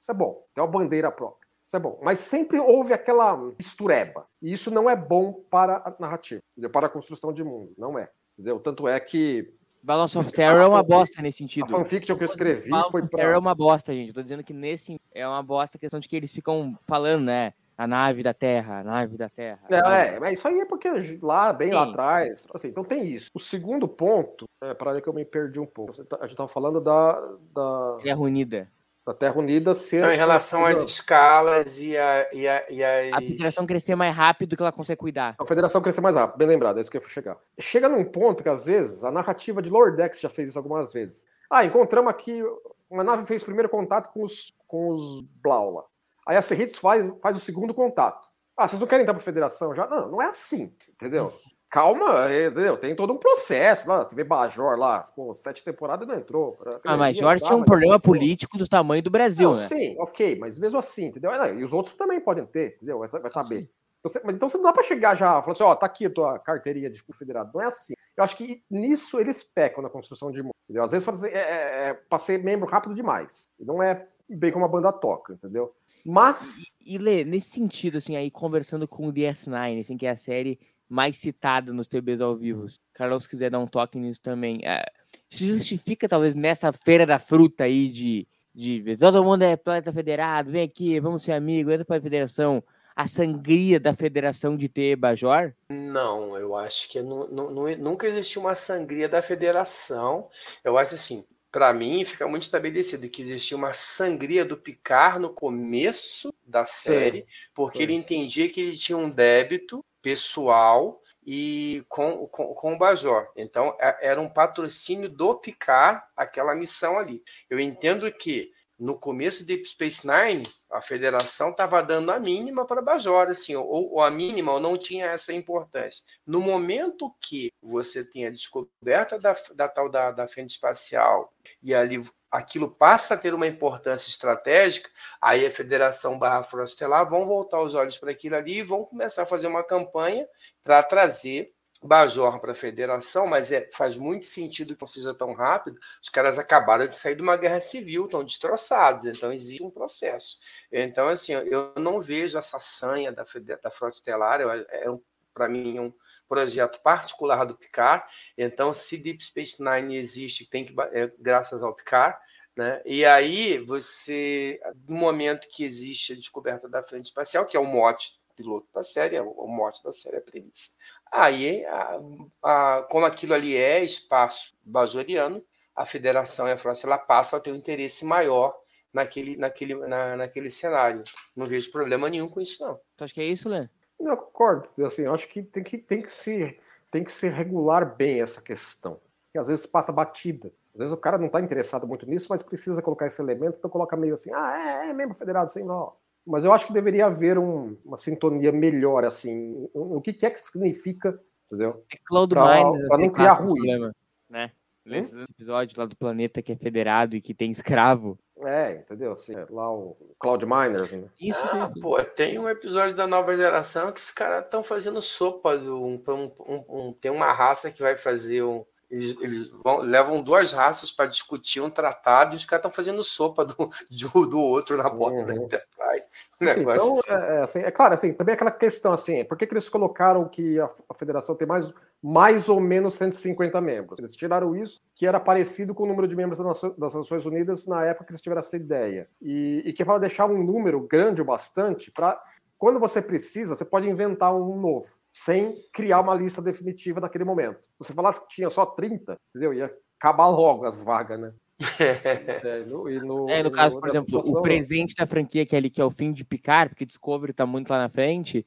Isso é bom, tem uma bandeira própria. Isso é bom. Mas sempre houve aquela mistureba. E isso não é bom para a narrativa, entendeu? para a construção de mundo. Não é. Entendeu? Tanto é que Balance of Terror é uma bosta nesse a sentido. fanfiction que eu escrevi Balance foi of Terror é uma bosta, gente. Eu tô dizendo que nesse é uma bosta a questão de que eles ficam falando, né? A nave da Terra, a nave da Terra. a nave- É, é, mas isso aí é porque lá, bem lá Sim. atrás. Assim, então tem isso. O segundo ponto, é, para que eu me perdi um pouco. Tá- A gente estava falando da, da Terra Unida. Da Terra Unida ser. Não, em relação às escalas e, a, e, a, e as... A federação crescer mais rápido que ela consegue cuidar. A federação crescer mais rápido, bem lembrado, é isso que eu ia chegar. Chega num ponto que, às vezes, a narrativa de Lower Decks já fez isso algumas vezes. Ah, encontramos aqui. Uma nave fez primeiro contato com os, com os Blaula. Aí a Serritos faz, faz o segundo contato. Ah, vocês não querem entrar para a federação já? Não, não é assim, entendeu? Calma, é, entendeu? Tem todo um processo lá. Você vê Bajor lá, ficou sete temporadas e não entrou. Ah, mas Jorge tinha um problema político do tamanho do Brasil, não, né? Sim, ok, mas mesmo assim, entendeu? E os outros também podem ter, entendeu? Vai, saber. Então você, então você não dá para chegar já, falando assim, ó, tá aqui a tua carteirinha de confederado. Não é assim. Eu acho que nisso eles pecam na construção de mundo. Entendeu? Às vezes é, é, é para ser membro rápido demais. Não é bem como a banda toca, entendeu? Mas. E, e Lê, nesse sentido, assim, aí conversando com o DS9, assim, que é a série mais citada nos TBs ao vivo. Carlos, se quiser dar um toque nisso também. É, se justifica, talvez, nessa feira da fruta aí de, de todo mundo é planeta federado, vem aqui, vamos ser amigos, entra para a federação. A sangria da federação de ter Bajor? Não, eu acho que não, não, nunca existiu uma sangria da federação. Eu acho assim, para mim fica muito estabelecido que existia uma sangria do Picard no começo da série, Sim. porque Sim. ele entendia que ele tinha um débito pessoal e com, com, com o Bajor. Então, é, era um patrocínio do Picard aquela missão ali. Eu entendo que no começo de Deep Space Nine, a federação estava dando a mínima para Bajor, assim, ou, ou, a mínima, ou não tinha essa importância. No momento que você tem a descoberta da, da tal da, da frente espacial e ali aquilo passa a ter uma importância estratégica, aí a Federação Barra Frostelar vão voltar os olhos para aquilo ali e vão começar a fazer uma campanha para trazer Bajor para a federação, mas é, faz muito sentido que não seja tão rápido. Os caras acabaram de sair de uma guerra civil, estão destroçados, então existe um processo. Então, assim, eu não vejo essa sanha da, da Frota Estelar, é, um, para mim, um projeto particular do Picard. Então, se Deep Space Nine existe, tem que é, graças ao Picard. Né? E aí, você, no momento que existe a descoberta da frente espacial, que é o mote piloto da série, é o mote da série, é a premissa. Aí, a, a, como aquilo ali é espaço bajoriano, a federação e a frota ela passa a ter um interesse maior naquele, naquele, na, naquele cenário. Não vejo problema nenhum com isso, não. Tu acha que é isso, Lê? Eu concordo. Assim, eu acho que tem que, tem que se tem que se regular bem essa questão. Que às vezes passa batida. Às vezes o cara não está interessado muito nisso, mas precisa colocar esse elemento, então coloca meio assim, ah, é, é membro federado, assim, não. Mas eu acho que deveria haver um, uma sintonia melhor, assim. O que, que é que significa, entendeu? É Cloud Para não criar ruído. Né? Esse episódio lá do planeta que é federado e que tem escravo. É, entendeu? Assim, lá o Cloud Miners. Né? Isso, ah, pô, tem um episódio da nova geração que os caras estão fazendo sopa. Do, um, um, um, tem uma raça que vai fazer um, eles, eles vão, levam duas raças para discutir um tratado e os caras estão fazendo sopa do, do, do outro na borda uhum. da Enterprise. Um Sim, então, assim. É, assim, é, claro, assim, também aquela questão assim, por que, que eles colocaram que a, a, federação tem mais, mais ou menos 150 membros? Eles tiraram isso, que era parecido com o número de membros das, das Nações Unidas na época que eles tiveram essa ideia. E, e que é para deixar um número grande o bastante para, quando você precisa, você pode inventar um novo sem criar uma lista definitiva naquele momento. Se você falasse que tinha só 30, entendeu? Ia acabar logo as vagas, né? é, no, e no, é, no caso, por exemplo, situação, o presente da franquia que é ali, que é o fim de picar, porque Discovery tá muito lá na frente,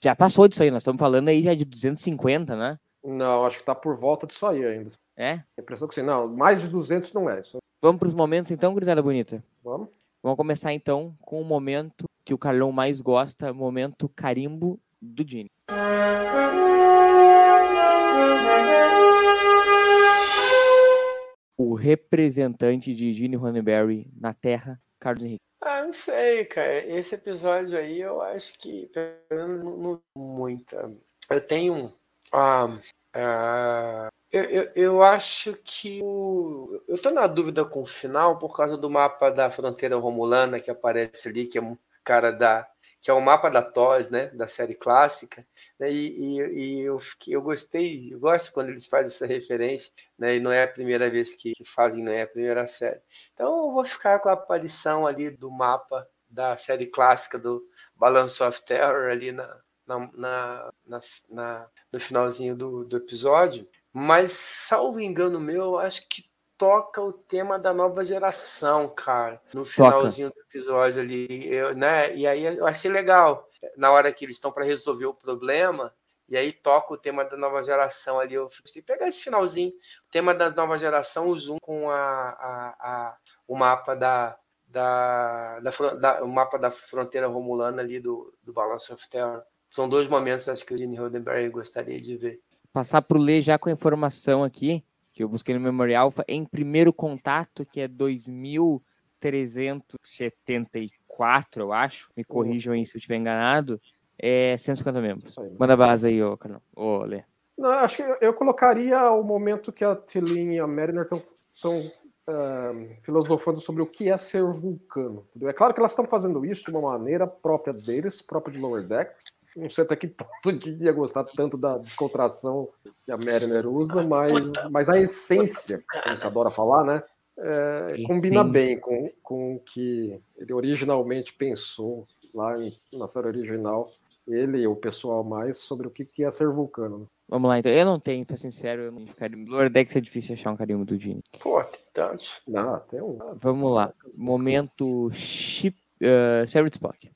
já passou disso aí, nós estamos falando aí já de 250, né? Não, acho que tá por volta disso aí ainda. É? A impressão que sim, não, mais de 200 não é. Isso. Vamos para os momentos então, Grisada Bonita? Vamos. Vamos começar então com o momento que o Carlão mais gosta, momento carimbo do Dini. O representante de Gene Roddenberry na Terra, Carlos Henrique. Ah, não sei, cara. Esse episódio aí eu acho que não, não muita. Eu tenho ah, ah, eu, eu, eu, acho que o, eu tô na dúvida com o final por causa do mapa da fronteira romulana que aparece ali, que é um cara da que é o mapa da TOS, né, da série clássica, né, e, e, e eu, fiquei, eu gostei, eu gosto quando eles fazem essa referência, né, e não é a primeira vez que, que fazem, não é a primeira série. Então eu vou ficar com a aparição ali do mapa da série clássica do Balance of Terror ali na, na, na, na, na no finalzinho do, do episódio, mas salvo engano meu, eu acho que toca o tema da nova geração, cara, no finalzinho do episódio ali, eu, né? E aí eu achei legal. Na hora que eles estão para resolver o problema, e aí toca o tema da nova geração ali. Eu falei, pegar esse finalzinho, o tema da nova geração, o zoom com a, a, a o mapa da, da, da, da, o mapa da fronteira romulana ali do, do Balance of Terror. São dois momentos, acho que o Gene Roddenberry gostaria de ver. Passar para o Lê já com a informação aqui, que eu busquei no Memorial, em primeiro contato, que é 2374, eu acho. Me corrijam aí se eu estiver enganado. É 150 membros. Manda base aí, ô. Ô, Lê. Não, acho que eu, eu colocaria o momento que a Tilin e a Mariner estão uh, filosofando sobre o que é ser vulcano. Entendeu? É claro que elas estão fazendo isso de uma maneira própria deles, própria de Lower Decks. Não sei até que ponto de ia gostar tanto da descontração que a Mariner usa, mas, mas a essência, como você adora falar, né? É, combina Sim. bem com, com o que ele originalmente pensou lá em, na série original, ele e o pessoal mais, sobre o que, que é ser vulcano. Né? Vamos lá, então. Eu não tenho, pra ser sincero, eu não tenho carimbo. Lordex é difícil achar um carimbo do Gene. Pô, tem tantos. Não, tem um. Vamos lá. Momento chip. Uh, Sarah Spock.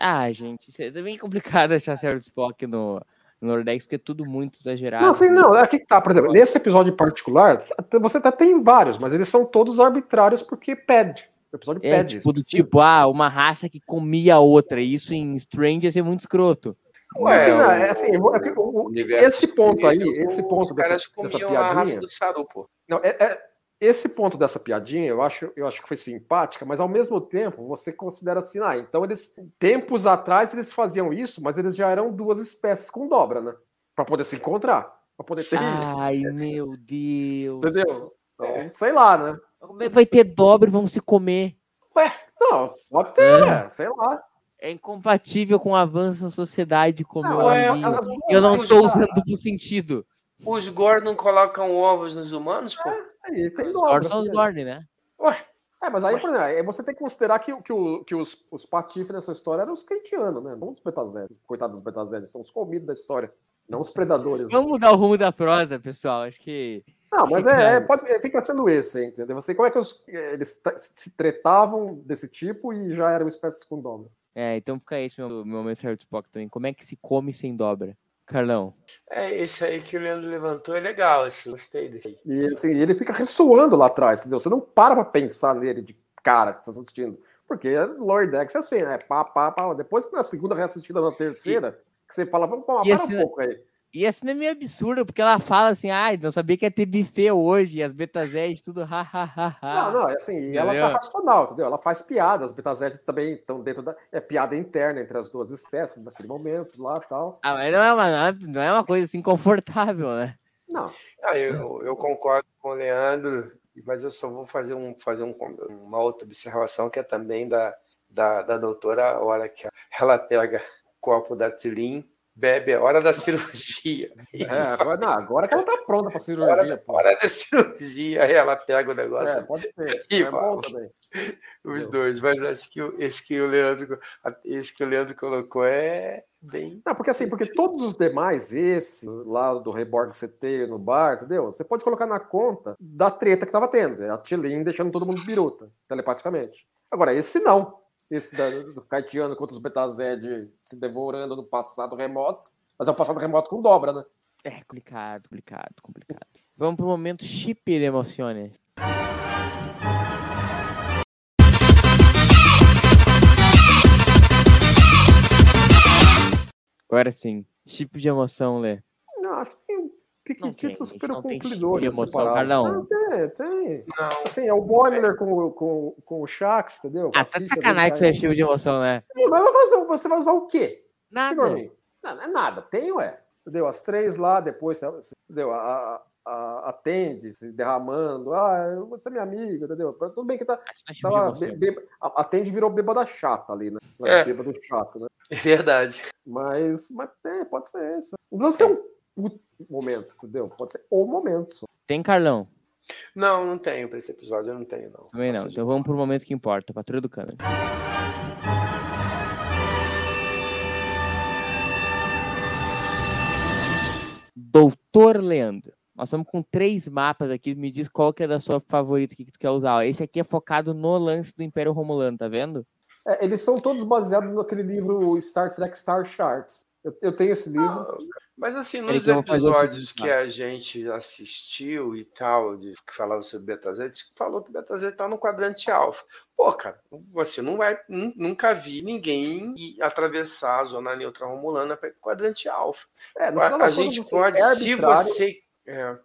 Ah, gente, é bem complicado achar Sarah Spock no, no Nordex, porque é tudo muito exagerado. Não, assim, não, é aqui que tá, por exemplo, nesse episódio particular, você até tem vários, mas eles são todos arbitrários porque pede. O episódio é, pede. Tipo, do tipo, ah, uma raça que comia a outra. Isso em Strange ia ser muito escroto. Ué, assim, não, é assim, o, o, esse ponto aí, esse ponto os caras comiam a raça do Saru, pô. Não, é, é, esse ponto dessa piadinha, eu acho, eu acho que foi simpática, mas ao mesmo tempo você considera assim, ah, então eles tempos atrás eles faziam isso, mas eles já eram duas espécies com dobra, né? Para poder se encontrar, para poder ter Ai, isso. Ai, meu Deus. Entendeu? Então, é. sei lá, né? Como é que vai ter dobra e vão se comer? Ué, não, pode ter, é. sei lá. É incompatível com o avanço da sociedade como não, é, eu não estou usando duplo sentido. Os Gordon colocam ovos nos humanos, pô? É, aí tem dobra. são os Gordon, né? Ué. É, mas aí, por exemplo, você tem que considerar que, que, o, que os, os patifes nessa história eram os keitianos, né? Não os betazélios. Coitados dos betazélios, são os comidos da história, não os predadores. Vamos mudar o rumo da prosa, pessoal. Acho que. Não, mas é, é, pode, é, fica sendo esse, entendeu? Você, como é que os, eles se tretavam desse tipo e já eram espécies com dobra? É, então fica esse meu, meu momento de Spock também. Como é que se come sem dobra? Carlão. É, esse aí que o Leandro levantou é legal, assim, gostei dele. E assim, ele fica ressoando lá atrás, entendeu? Você não para pra pensar nele de cara que você está assistindo. Porque Lord Dex é assim, né? Pá, pá, pá. Depois na segunda reassistida, na terceira, e... que você fala, vamos para assim, um pouco aí. E assim é meio absurdo, porque ela fala assim, ai, ah, não sabia que ia ter buffet hoje, e as betazés tudo, ha, ha, ha, ha. Não, não, é assim, ela tá racional, entendeu? Ela faz piada, as betazés também estão dentro da... É piada interna entre as duas espécies, naquele momento, lá e tal. Ah, mas não é uma, não é uma coisa assim confortável, né? Não. Ah, eu, eu concordo com o Leandro, mas eu só vou fazer, um, fazer um, uma outra observação, que é também da, da, da doutora, a hora que ela pega o copo da Tilin, bebe, é hora da cirurgia. É, agora, não, agora que ela tá pronta para cirurgia. Hora, pô. hora da cirurgia, aí ela pega o negócio. É, pode ser. E é bom também. Os dois, mas acho que esse que o Leandro, esse que o Leandro colocou é bem. Não, porque assim, porque todos os demais, esse lá do Reborn CT no bar, entendeu? Você pode colocar na conta da treta que tava tendo. É a Tilin deixando todo mundo biruta, telepaticamente. Agora, esse não esse da, do Caetiano contra os Betazed se devorando no passado remoto, mas é um passado remoto com dobra, né? É complicado, complicado, complicado. Vamos pro momento chip de emoções. Agora sim, chip de emoção, Lê. Não, acho que tem Piquititos super cumplidores. Carlão. tem, tem. Não. Assim, é o Boimler com, com, com o Shax, entendeu? Ah, tá de sacanagem que você é tipo de emoção, né? mas vai fazer, você vai usar o quê? Nada. Não, não é nada. Tem, ué. Entendeu? As três lá, depois, entendeu? A, a, atende, se derramando. Ah, você é minha amiga, entendeu? Tudo bem que tá. Tava, be, be, atende virou bêbada chata ali, né? É. Bêbado chato, né? É verdade. Mas, mas tem, pode ser isso. Não precisa ser um momento, entendeu? Pode ser o momento só. Tem, Carlão? Não, não tenho pra esse episódio, eu não tenho, não. Também não. Então vamos pro momento que importa, Patrulha do câmera. Doutor Leandro. Nós estamos com três mapas aqui. Me diz qual que é da sua favorita, o que, que tu quer usar. Esse aqui é focado no lance do Império Romulano, tá vendo? É, eles são todos baseados naquele livro Star Trek Star Charts. Eu, eu tenho esse livro. Mas assim, nos o episódios que a gente assistiu e tal, de, que falava sobre Beta Z, diz que falou que Beta Z tá no quadrante alfa. Pô, cara, você não vai. nu- Nunca vi ninguém ir atravessar a zona neutra romulana para quadrante alfa. É, no final A, a gente pode, é se você. é?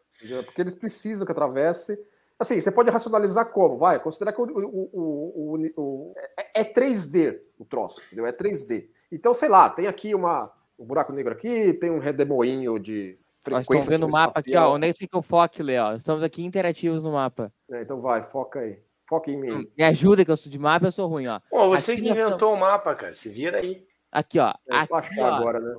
Porque eles precisam que atravesse. Assim, você pode racionalizar como? Vai, considerar que o, o, o, o- o- é, é 3D o troço, entendeu? É 3D. Então, sei lá, tem aqui uma, um buraco negro aqui, tem um redemoinho de Nós estamos frequência vendo o mapa aqui, ó. Onde é que fica o foco, Léo? Estamos aqui interativos no mapa. né? Então vai, foca aí. Foca em mim. Me ajuda que eu sou de mapa, eu sou ruim, ó. Pô, você Aqui que nós inventou o mapa, cara. Se vira aí. Aqui, ó. Vou Aqui, ó. agora, né?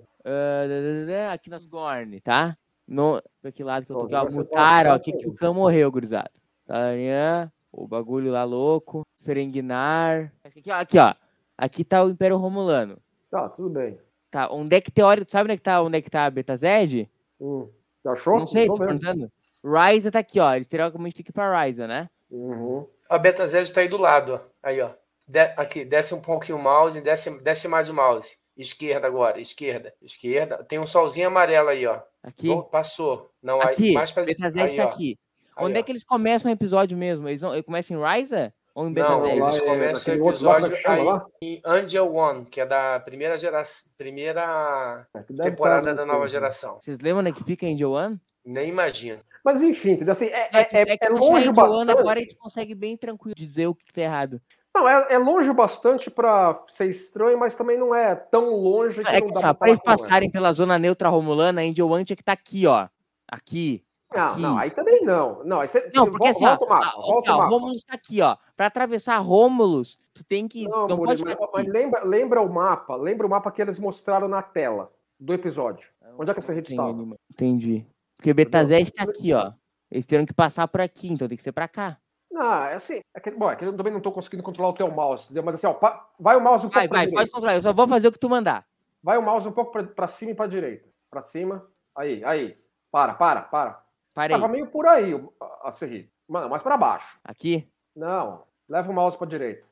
Da, aqui nas Gorn, tá? No, pra que lado que eu tô ó. pode Mutaram, ó. Aqui que o Khan morreu, gurizada. Taranhã, o bagulho lá louco. Ferenguinar. Aqui, ó. Aqui, ó. Aqui tá o Império Romulano. Tá, tudo bem. Tá, onde é que teórico, sabe onde é que tá, onde é que tá a Beta Z? Hum. Achou? Não sei, Tô perguntando. Ryza tá aqui, ó. Eles teoricamente tem que ir pra Ryza, né? Uhum. A Beta Z está aí do lado, ó. Aí, ó. De- aqui, desce um pouquinho o mouse, desce, desce mais o mouse. Esquerda agora, esquerda, esquerda. Tem um solzinho amarelo aí, ó. Aqui. Vol- Passou. Não, aí, Aqui, mais pra Beta Z aí, tá ó. aqui. Aí, Onde ó. é que eles começam o episódio mesmo? Eles, vão, eles começam em Ryza? Ou em Beta Não, eles é começam naquele o é episódio aí em Angel One, que é da primeira geração, primeira É, temporada da no nova filme. geração. Vocês lembram onde é que fica Angel One? Nem imagino. Mas enfim, entendeu? Assim, é, É, é, é é, longe achei Angel One, bastante. agora a gente consegue bem tranquilo dizer o que tá errado. Não, é, é longe bastante pra ser estranho, mas também não é tão longe que É não que dá pra pra eles é. passarem pela zona neutra romulana, a Angel One tinha que estar aqui, ó. Aqui. Não, aqui. não, aí também não. Não, aí você, Não, porque assim, ó, volta o mapa, a- volta ó, o mapa. Romulus tá aqui, ó. Pra atravessar Romulus, tu tem que. Não, Não, pode mas, mas lembra, lembra o mapa, lembra o mapa que eles mostraram na tela do episódio. Onde é que essa rede anima- Entendi. Porque Betazé tá aqui, ó. Eles terão que passar por aqui, então tem que ser pra cá. Não, é assim. É que, bom, é que eu também não tô conseguindo controlar o teu mouse, entendeu? Mas assim, ó, pa- vai o mouse um Vai, pouco pra vai, direita. pode controlar. Eu só vou fazer o que tu mandar. Vai o mouse um pouco pra cima e pra direita. Pra cima. Aí, aí. Para, para, para. Parei. Tava meio por aí o- a, Serri. Mano, mais pra baixo. Aqui? Não. Leva o mouse pra direita.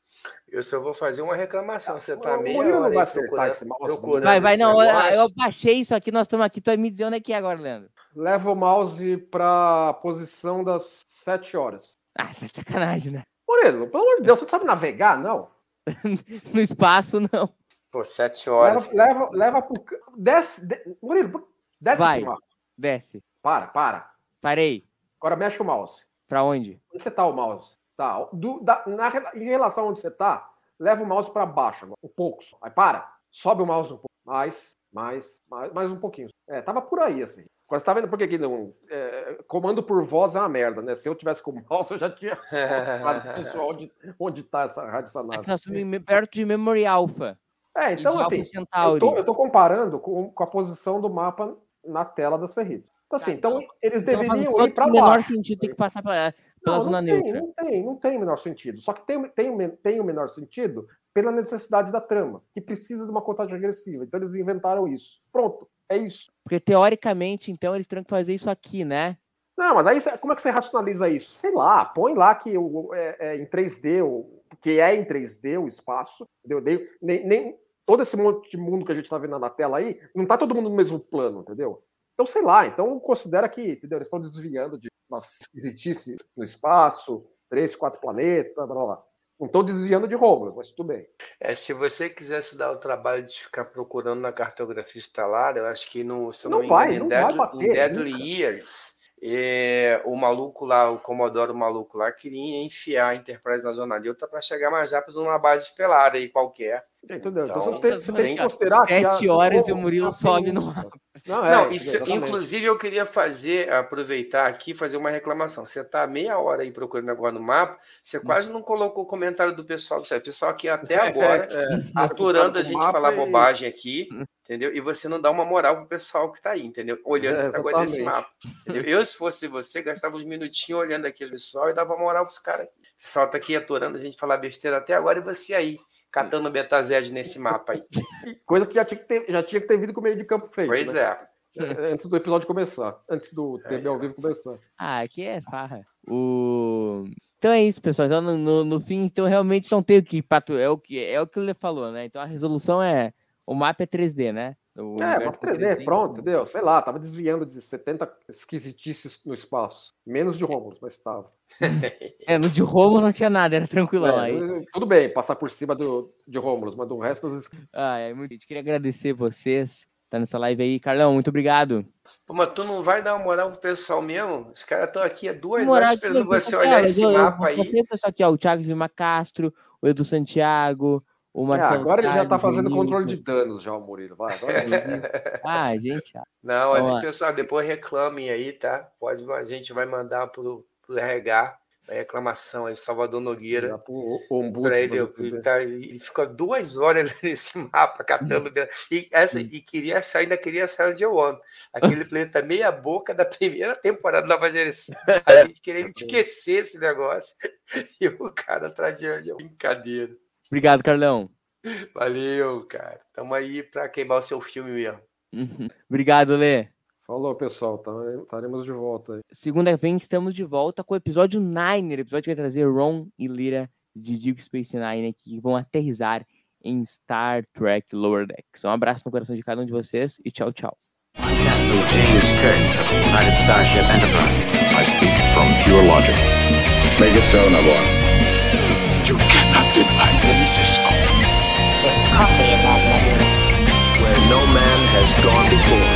Eu só vou fazer uma reclamação. Você tá O meia Murilo não hora vai aí acertar procurando, esse mouse, procurando Vai, vai, não. eu- negócio. Eu baixei isso aqui, nós estamos aqui. Tu vai me dizer onde é que é agora, Leandro. Leva o mouse pra posição das 7 horas. Ah, tá de sacanagem, né? Murilo, pelo amor de Deus, você sabe navegar? Não. No espaço, não. Pô, sete horas. Leva, leva, leva pro. Desce. de- Murilo, desce Vai. Desce. Para, para. Parei. Agora mexe o mouse. Pra onde? Onde você tá o mouse? Tá. Do, da, na, em relação a onde você tá, leva o mouse para baixo agora. Um pouco só. Aí para. Sobe o mouse um pouco. Mais, mais, mais, mais um pouquinho. É, tava por aí, assim. Agora você tá vendo por que não. é, comando por voz é uma merda, né? Se eu tivesse com o mouse, eu já tinha mostrado pessoal onde, onde tá essa rádio, essa É nós estamos perto de Memory Alpha. É, então assim. Eu tô, eu tô comparando com, com a posição do mapa na tela da Serrito. Então, assim, então, então- eles Então, deveriam todo ir para o menor baixo. sentido tem que passar pela, pela Não, zona não tem, neutra. não tem, não tem o menor sentido. Só que tem, tem, tem o menor sentido pela necessidade da trama, que precisa de uma contagem agressiva. Então eles inventaram isso. Pronto, é isso. Porque teoricamente, então, eles teriam que fazer isso aqui, né? Não, mas aí como é que você racionaliza isso? Sei lá, põe lá que o, é, é em 3D, o, que é em 3D o espaço, entendeu? Nem, nem, todo esse monte de mundo que a gente tá vendo na tela aí, não tá todo mundo no mesmo plano, entendeu? Então, sei lá, então considera que, entendeu? Eles estão desviando de uma esquisitice no espaço, três, quatro planetas, blá blá blá. Não estão desviando de Rômulo, mas tudo bem. É, se você quisesse dar o trabalho de ficar procurando na cartografia estelar, eu acho que no, se Não não, vai, engano, não em vai Deadly, bater, em Deadly nunca. Years, é, o maluco lá, o Commodore maluco lá, queria enfiar a Enterprise na zona neutra para chegar mais rápido numa base estelar aí qualquer. Entendeu? Então, Então, você, tem, você tem que considerar que. Sete horas e o Murilo sobe no luz. mapa. Não, é, Não, isso, exatamente. inclusive eu queria fazer, aproveitar aqui fazer uma reclamação. Você está meia hora aí procurando agora no mapa, você Hum. quase não colocou o comentário do pessoal do. O pessoal aqui até agora É, é, aturando a gente falar e- bobagem aqui, entendeu? E você não dá uma moral pro pessoal que tá aí, entendeu? Olhando É, esse negócio desse exatamente. mapa. entendeu? Eu, se fosse você, gastava uns minutinhos olhando aqui o pessoal e dava moral pros caras. O pessoal tá aqui aturando a gente falar besteira até agora e você aí, catando beta Z nesse mapa aí. Coisa que já tinha que ter, já tinha que ter vindo com o meio de campo feito. Pois né? é. É, Antes do episódio começar. Antes do TB ao vivo começar. Ah, aqui é farra. O... Então é isso, pessoal. Então, no, no, no fim, então realmente não tem o que patu... é o que é o que ele falou, né? Então a resolução é o mapa é 3D, né? O É, mas 3D, pronto, entendeu? Sei lá, tava desviando de 70 esquisitices no espaço. Menos de Romulus, mas tava. É, no de Roma não tinha nada, era tranquilão É, aí. tudo bem, passar por cima do, de Romulus, mas do resto das esqui- Ah, é muito. Queria agradecer vocês. Tá nessa live aí. Carlão, muito obrigado. Pô, mas tu não vai dar uma moral pro pessoal mesmo? Os caras estão aqui há duas Moral horas esperando eu- você eu- olhar eu- esse eu- eu mapa aí. mostrei pro pessoal aqui, ó, o Thiago de Lima Castro, o Edu Santiago, o É, Marcelo agora ele já tá fazendo o controle de danos já, o Murilo. Vai, agora Ah, gente. ah, Não, é pessoal, depois reclamem aí, tá? Pode, a gente vai mandar pro, pro RH a reclamação aí, Salvador Nogueira. já pro Pra ele, ele, tá, ele ficou duas horas nesse mapa catando. E, essa, e queria sair, ainda queria sair de One. Aquele planeta meia boca da primeira temporada da Nova Geração. A gente queria esquecer esse negócio. E o cara atrás de de brincadeira. Obrigado, Carlão. Valeu, cara. Tamo aí pra queimar o seu filme mesmo. Uhum. Obrigado, Lê. Falou, pessoal. tá- Estaremos de volta aí. Segunda vez estamos de volta com o episódio Nine, o episódio que vai trazer Ron e Lyra de Deep Space Nine que vão aterrizar em Star Trek Lower Decks. Um abraço no coração de cada um de vocês e tchau, tchau. I speak from pure logic. Make it so, Nabor. protected islands is called. With coffee in that letter. Where no man has gone before.